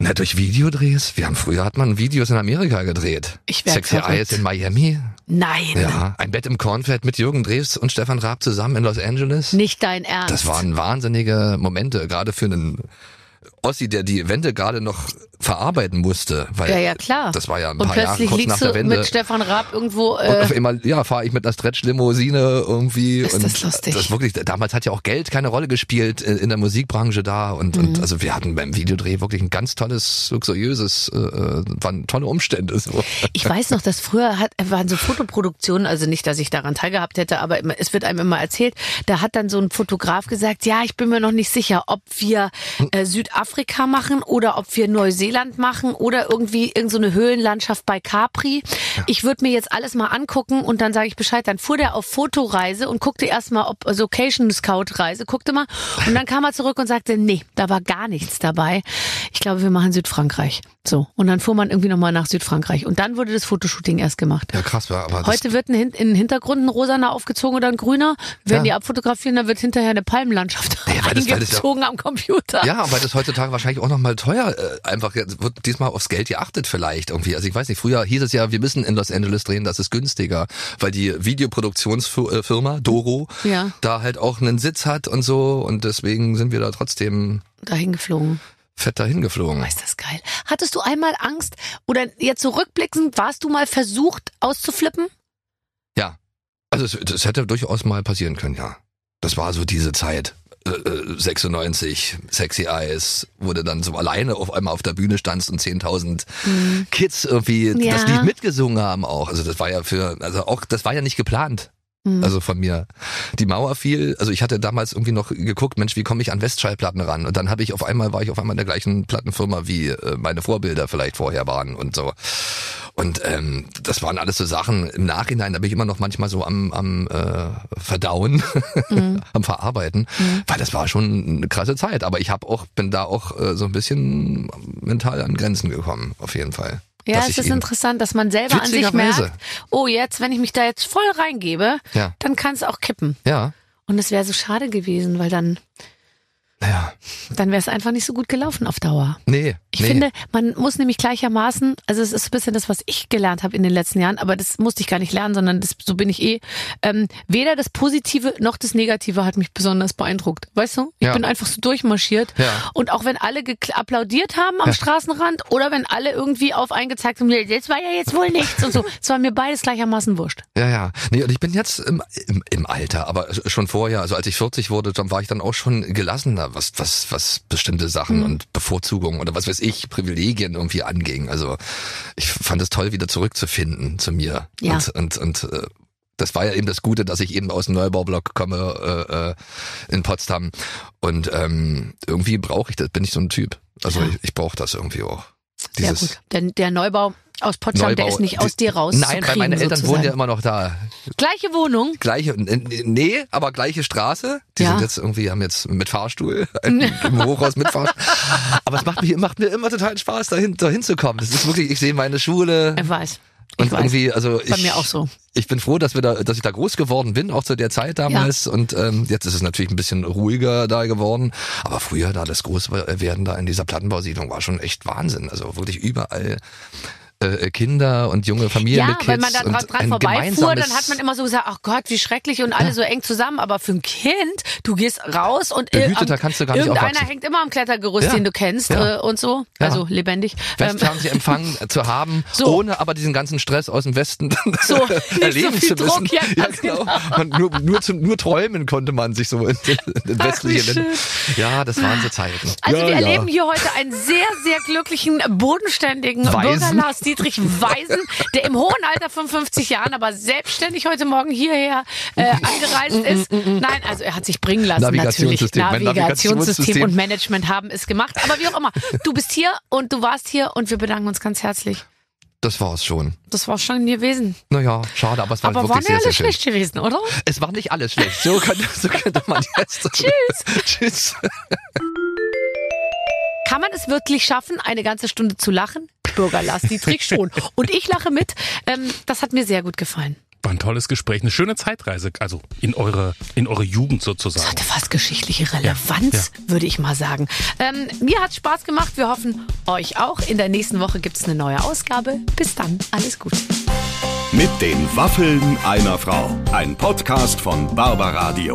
Speaker 4: na, durch Videodrehs. Wir haben früher hat man Videos in Amerika gedreht.
Speaker 2: Ich werd
Speaker 4: Sexy
Speaker 2: verrückt.
Speaker 4: Eyes in Miami.
Speaker 2: Nein,
Speaker 4: Ja, ein Bett im Kornfeld mit Jürgen Drews und Stefan Raab zusammen in Los Angeles.
Speaker 2: nicht dein Ernst.
Speaker 4: Das waren wahnsinnige Momente, gerade für einen Ossi, der die Wende gerade noch verarbeiten musste. Weil
Speaker 2: ja, ja, klar.
Speaker 4: Das war ja ein
Speaker 2: und
Speaker 4: paar Jahre
Speaker 2: plötzlich
Speaker 4: kurz nach der
Speaker 2: du
Speaker 4: Wende.
Speaker 2: mit Stefan Raab irgendwo.
Speaker 4: Und auf
Speaker 2: Äh,
Speaker 4: einmal, ja, fahre ich mit einer Stretch-Limousine irgendwie.
Speaker 2: Ist
Speaker 4: und
Speaker 2: das lustig.
Speaker 4: Das wirklich, damals hat ja auch Geld keine Rolle gespielt in, in der Musikbranche da. Und,
Speaker 2: Mhm.
Speaker 4: und also wir hatten beim Videodreh wirklich ein ganz tolles, luxuriöses, äh, äh, waren tolle Umstände. So.
Speaker 2: ich weiß noch, dass früher hat, waren so Fotoproduktionen, also nicht, dass ich daran teilgehabt hätte, aber immer- es wird einem immer erzählt, da hat dann so ein Fotograf gesagt, ja, ich bin mir noch nicht sicher, ob wir äh, Südafrika machen oder ob wir Neuseeland machen oder irgendwie irgendeine so eine Höhlenlandschaft bei Capri. Ich würde mir jetzt alles mal angucken und dann sage ich Bescheid. Dann fuhr der auf Fotoreise und guckte erstmal, ob also Occasion Scout Reise, guckte mal und dann kam er zurück und sagte, nee, da war gar nichts dabei. Ich glaube, wir machen Südfrankreich. So. Und dann fuhr man irgendwie nochmal nach Südfrankreich. Und dann wurde das Fotoshooting erst gemacht.
Speaker 4: Ja, krass war, aber
Speaker 2: Heute wird ein, den Hintergrund ein rosaner aufgezogen oder ein grüner. Werden
Speaker 4: Ja.
Speaker 2: die abfotografieren, dann wird hinterher eine Palmenlandschaft
Speaker 4: Ja, das ja-
Speaker 2: eingezogen am Computer.
Speaker 4: ja, weil das heutzutage heutzutage wahrscheinlich auch nochmal teuer. Äh, einfach wird diesmal aufs Geld geachtet vielleicht irgendwie. Also ich weiß nicht, früher hieß es ja, wir müssen in Los Angeles drehen, das ist günstiger, weil die Videoproduktionsfirma Doro
Speaker 2: Ja.
Speaker 4: da halt auch einen Sitz hat und so und deswegen sind wir da trotzdem
Speaker 2: Dahin geflogen.
Speaker 4: Fett dahin geflogen.
Speaker 2: Oh, ist das geil. Hattest du einmal Angst oder jetzt zurückblickend, warst du mal versucht auszuflippen?
Speaker 4: Ja. Also es, das hätte durchaus mal passieren können, ja. Das war so diese Zeit. äh, äh, 96, Sexy Eyes, wo du dann so alleine auf einmal auf der Bühne standst und 10.000 Kids irgendwie
Speaker 2: Mhm. Ja.
Speaker 4: das Lied mitgesungen haben auch. Also das war ja für, also auch, das war ja nicht geplant.
Speaker 2: Mhm.
Speaker 4: Also von mir. Die Mauer fiel, also ich hatte damals irgendwie noch geguckt, Mensch, wie komme ich an Westschallplatten ran? Und dann habe ich auf einmal, war ich auf einmal in der gleichen Plattenfirma, wie äh, meine Vorbilder vielleicht vorher waren und so. Und ähm, das waren alles so Sachen im Nachhinein, da bin ich immer noch manchmal so am, am äh, Verdauen, <laughs> am Verarbeiten, weil das war schon eine krasse Zeit. Aber ich habe auch, bin da auch äh, so ein bisschen mental an Grenzen gekommen, auf jeden Fall.
Speaker 2: Ja, es ist interessant, dass man selber an sich merkt, oh jetzt, wenn ich mich da jetzt voll reingebe,
Speaker 4: Ja.
Speaker 2: dann kann es auch kippen.
Speaker 4: Ja,
Speaker 2: Und es wäre so schade gewesen, weil dann,
Speaker 4: naja,
Speaker 2: dann wäre es einfach nicht so gut gelaufen auf Dauer.
Speaker 4: nee.
Speaker 2: Ich
Speaker 4: nee.
Speaker 2: finde, man muss nämlich gleichermaßen, also es ist ein bisschen das, was ich gelernt habe in den letzten Jahren, aber das musste ich gar nicht lernen, sondern das, so bin ich eh. Ähm, weder das Positive noch das Negative hat mich besonders beeindruckt. Weißt du? Ich
Speaker 4: Ja.
Speaker 2: bin einfach so durchmarschiert.
Speaker 4: Ja.
Speaker 2: Und auch wenn alle applaudiert haben am Straßenrand oder wenn alle irgendwie auf eingezeigt haben, das war ja jetzt wohl nichts und so. <laughs> Es war mir beides gleichermaßen wurscht.
Speaker 4: Ja, ja. Nee, und ich bin jetzt im, im, im Alter, aber schon vorher, also als ich 40 wurde, dann war ich dann auch schon gelassener, was, was, was bestimmte
Speaker 2: Mhm.
Speaker 4: Sachen und Bevorzugungen oder was weiß ich, Privilegien irgendwie anging. Also ich fand es toll, wieder zurückzufinden zu mir.
Speaker 2: Ja.
Speaker 4: Und, und, und äh, das war ja eben das Gute, dass ich eben aus dem Neubaublock komme äh, äh, in Potsdam. Und ähm, irgendwie brauche ich das, bin ich so ein Typ. Also
Speaker 2: Ja.
Speaker 4: ich, ich brauche das irgendwie auch.
Speaker 2: Sehr
Speaker 4: Dieses
Speaker 2: gut. Denn der Neubau aus Potsdam, der
Speaker 4: Neubau-
Speaker 2: ist nicht aus dir raus.
Speaker 4: Nein, weil meine Eltern wohnen ja immer noch da.
Speaker 2: Gleiche Wohnung.
Speaker 4: Gleiche, nee, aber gleiche Straße. Die
Speaker 2: Ja.
Speaker 4: sind jetzt irgendwie, haben jetzt mit Fahrstuhl, <laughs> im <laughs> Hochhaus mit Fahrstuhl. Aber es macht mir, macht mir immer total Spaß, dahin, dahin zu kommen. Das ist wirklich, ich sehe meine Schule
Speaker 2: Ich weiß. Ich
Speaker 4: und
Speaker 2: weiß.
Speaker 4: irgendwie, also ich,
Speaker 2: Bei mir auch so.
Speaker 4: ich bin froh, dass wir da, dass ich da groß geworden bin, auch zu der Zeit damals. Und ähm, jetzt ist es natürlich ein bisschen ruhiger da geworden. Aber früher da das Großwerden da in dieser Plattenbausiedlung war schon echt Wahnsinn. Also wirklich überall äh, Kinder und junge Familien
Speaker 2: Ja,
Speaker 4: mit Kids
Speaker 2: wenn man da dran, vorbeifuhr, dann hat man immer so gesagt, ach Gott, wie schrecklich und alle so eng zusammen. Aber für ein Kind, du gehst raus und äh,
Speaker 4: Behüteter
Speaker 2: am-
Speaker 4: kannst du gar nicht
Speaker 2: irgendeiner
Speaker 4: aufwachsen.
Speaker 2: hängt immer am Klettergerüst,
Speaker 4: Ja.
Speaker 2: den du kennst
Speaker 4: Ja.
Speaker 2: äh, und so.
Speaker 4: Ja.
Speaker 2: Also lebendig. Ähm,
Speaker 4: Westfernsehempfang <laughs> zu haben,
Speaker 2: So.
Speaker 4: ohne aber diesen ganzen Stress aus dem Westen <laughs>
Speaker 2: So,
Speaker 4: erleben
Speaker 2: so
Speaker 4: zu müssen.
Speaker 2: Druck, ja,
Speaker 4: genau. Und nur, nur, zu, nur träumen konnte man sich so in in westlichen Ländern. Ja, das waren so Zeiten.
Speaker 2: Also
Speaker 4: ja,
Speaker 2: wir
Speaker 4: ja.
Speaker 2: erleben hier heute einen sehr, sehr glücklichen, bodenständigen
Speaker 4: Weisen.
Speaker 2: Dietrich Weisen, der im hohen Alter von 50 Jahren aber selbstständig heute Morgen hierher äh, angereist ist. Nein, also er hat sich bringen lassen natürlich.
Speaker 4: Navigationssystem. Mein Navigationssystem
Speaker 2: und Management haben es gemacht. Aber wie auch immer, du bist hier und du warst hier und wir bedanken uns ganz herzlich.
Speaker 4: Das war's schon.
Speaker 2: Das war schon gewesen.
Speaker 4: Naja, schade, aber es war
Speaker 2: Aber war
Speaker 4: wirklich
Speaker 2: nicht
Speaker 4: sehr, sehr
Speaker 2: alles
Speaker 4: schön.
Speaker 2: schlecht gewesen, oder?
Speaker 4: Es war nicht alles schlecht. So könnte, so könnte man jetzt. <laughs>
Speaker 2: Tschüss. <laughs>
Speaker 4: Tschüss.
Speaker 2: Kann man es wirklich schaffen, eine ganze Stunde zu lachen? Bürger Lars Dietrich schon. Und ich lache mit. Ähm, das hat mir sehr gut gefallen.
Speaker 3: War ein tolles Gespräch, eine schöne Zeitreise, also in eure, in eure Jugend
Speaker 2: Das
Speaker 3: sozusagen.
Speaker 2: hatte fast geschichtliche Relevanz,
Speaker 3: Ja,
Speaker 2: würde ich mal sagen. Ähm, mir hat Spaß gemacht. Wir hoffen, euch auch. In der nächsten Woche gibt es eine neue Ausgabe. Bis dann. Alles gut.
Speaker 1: Mit den Waffeln einer Frau. Ein Podcast von Barbaradio.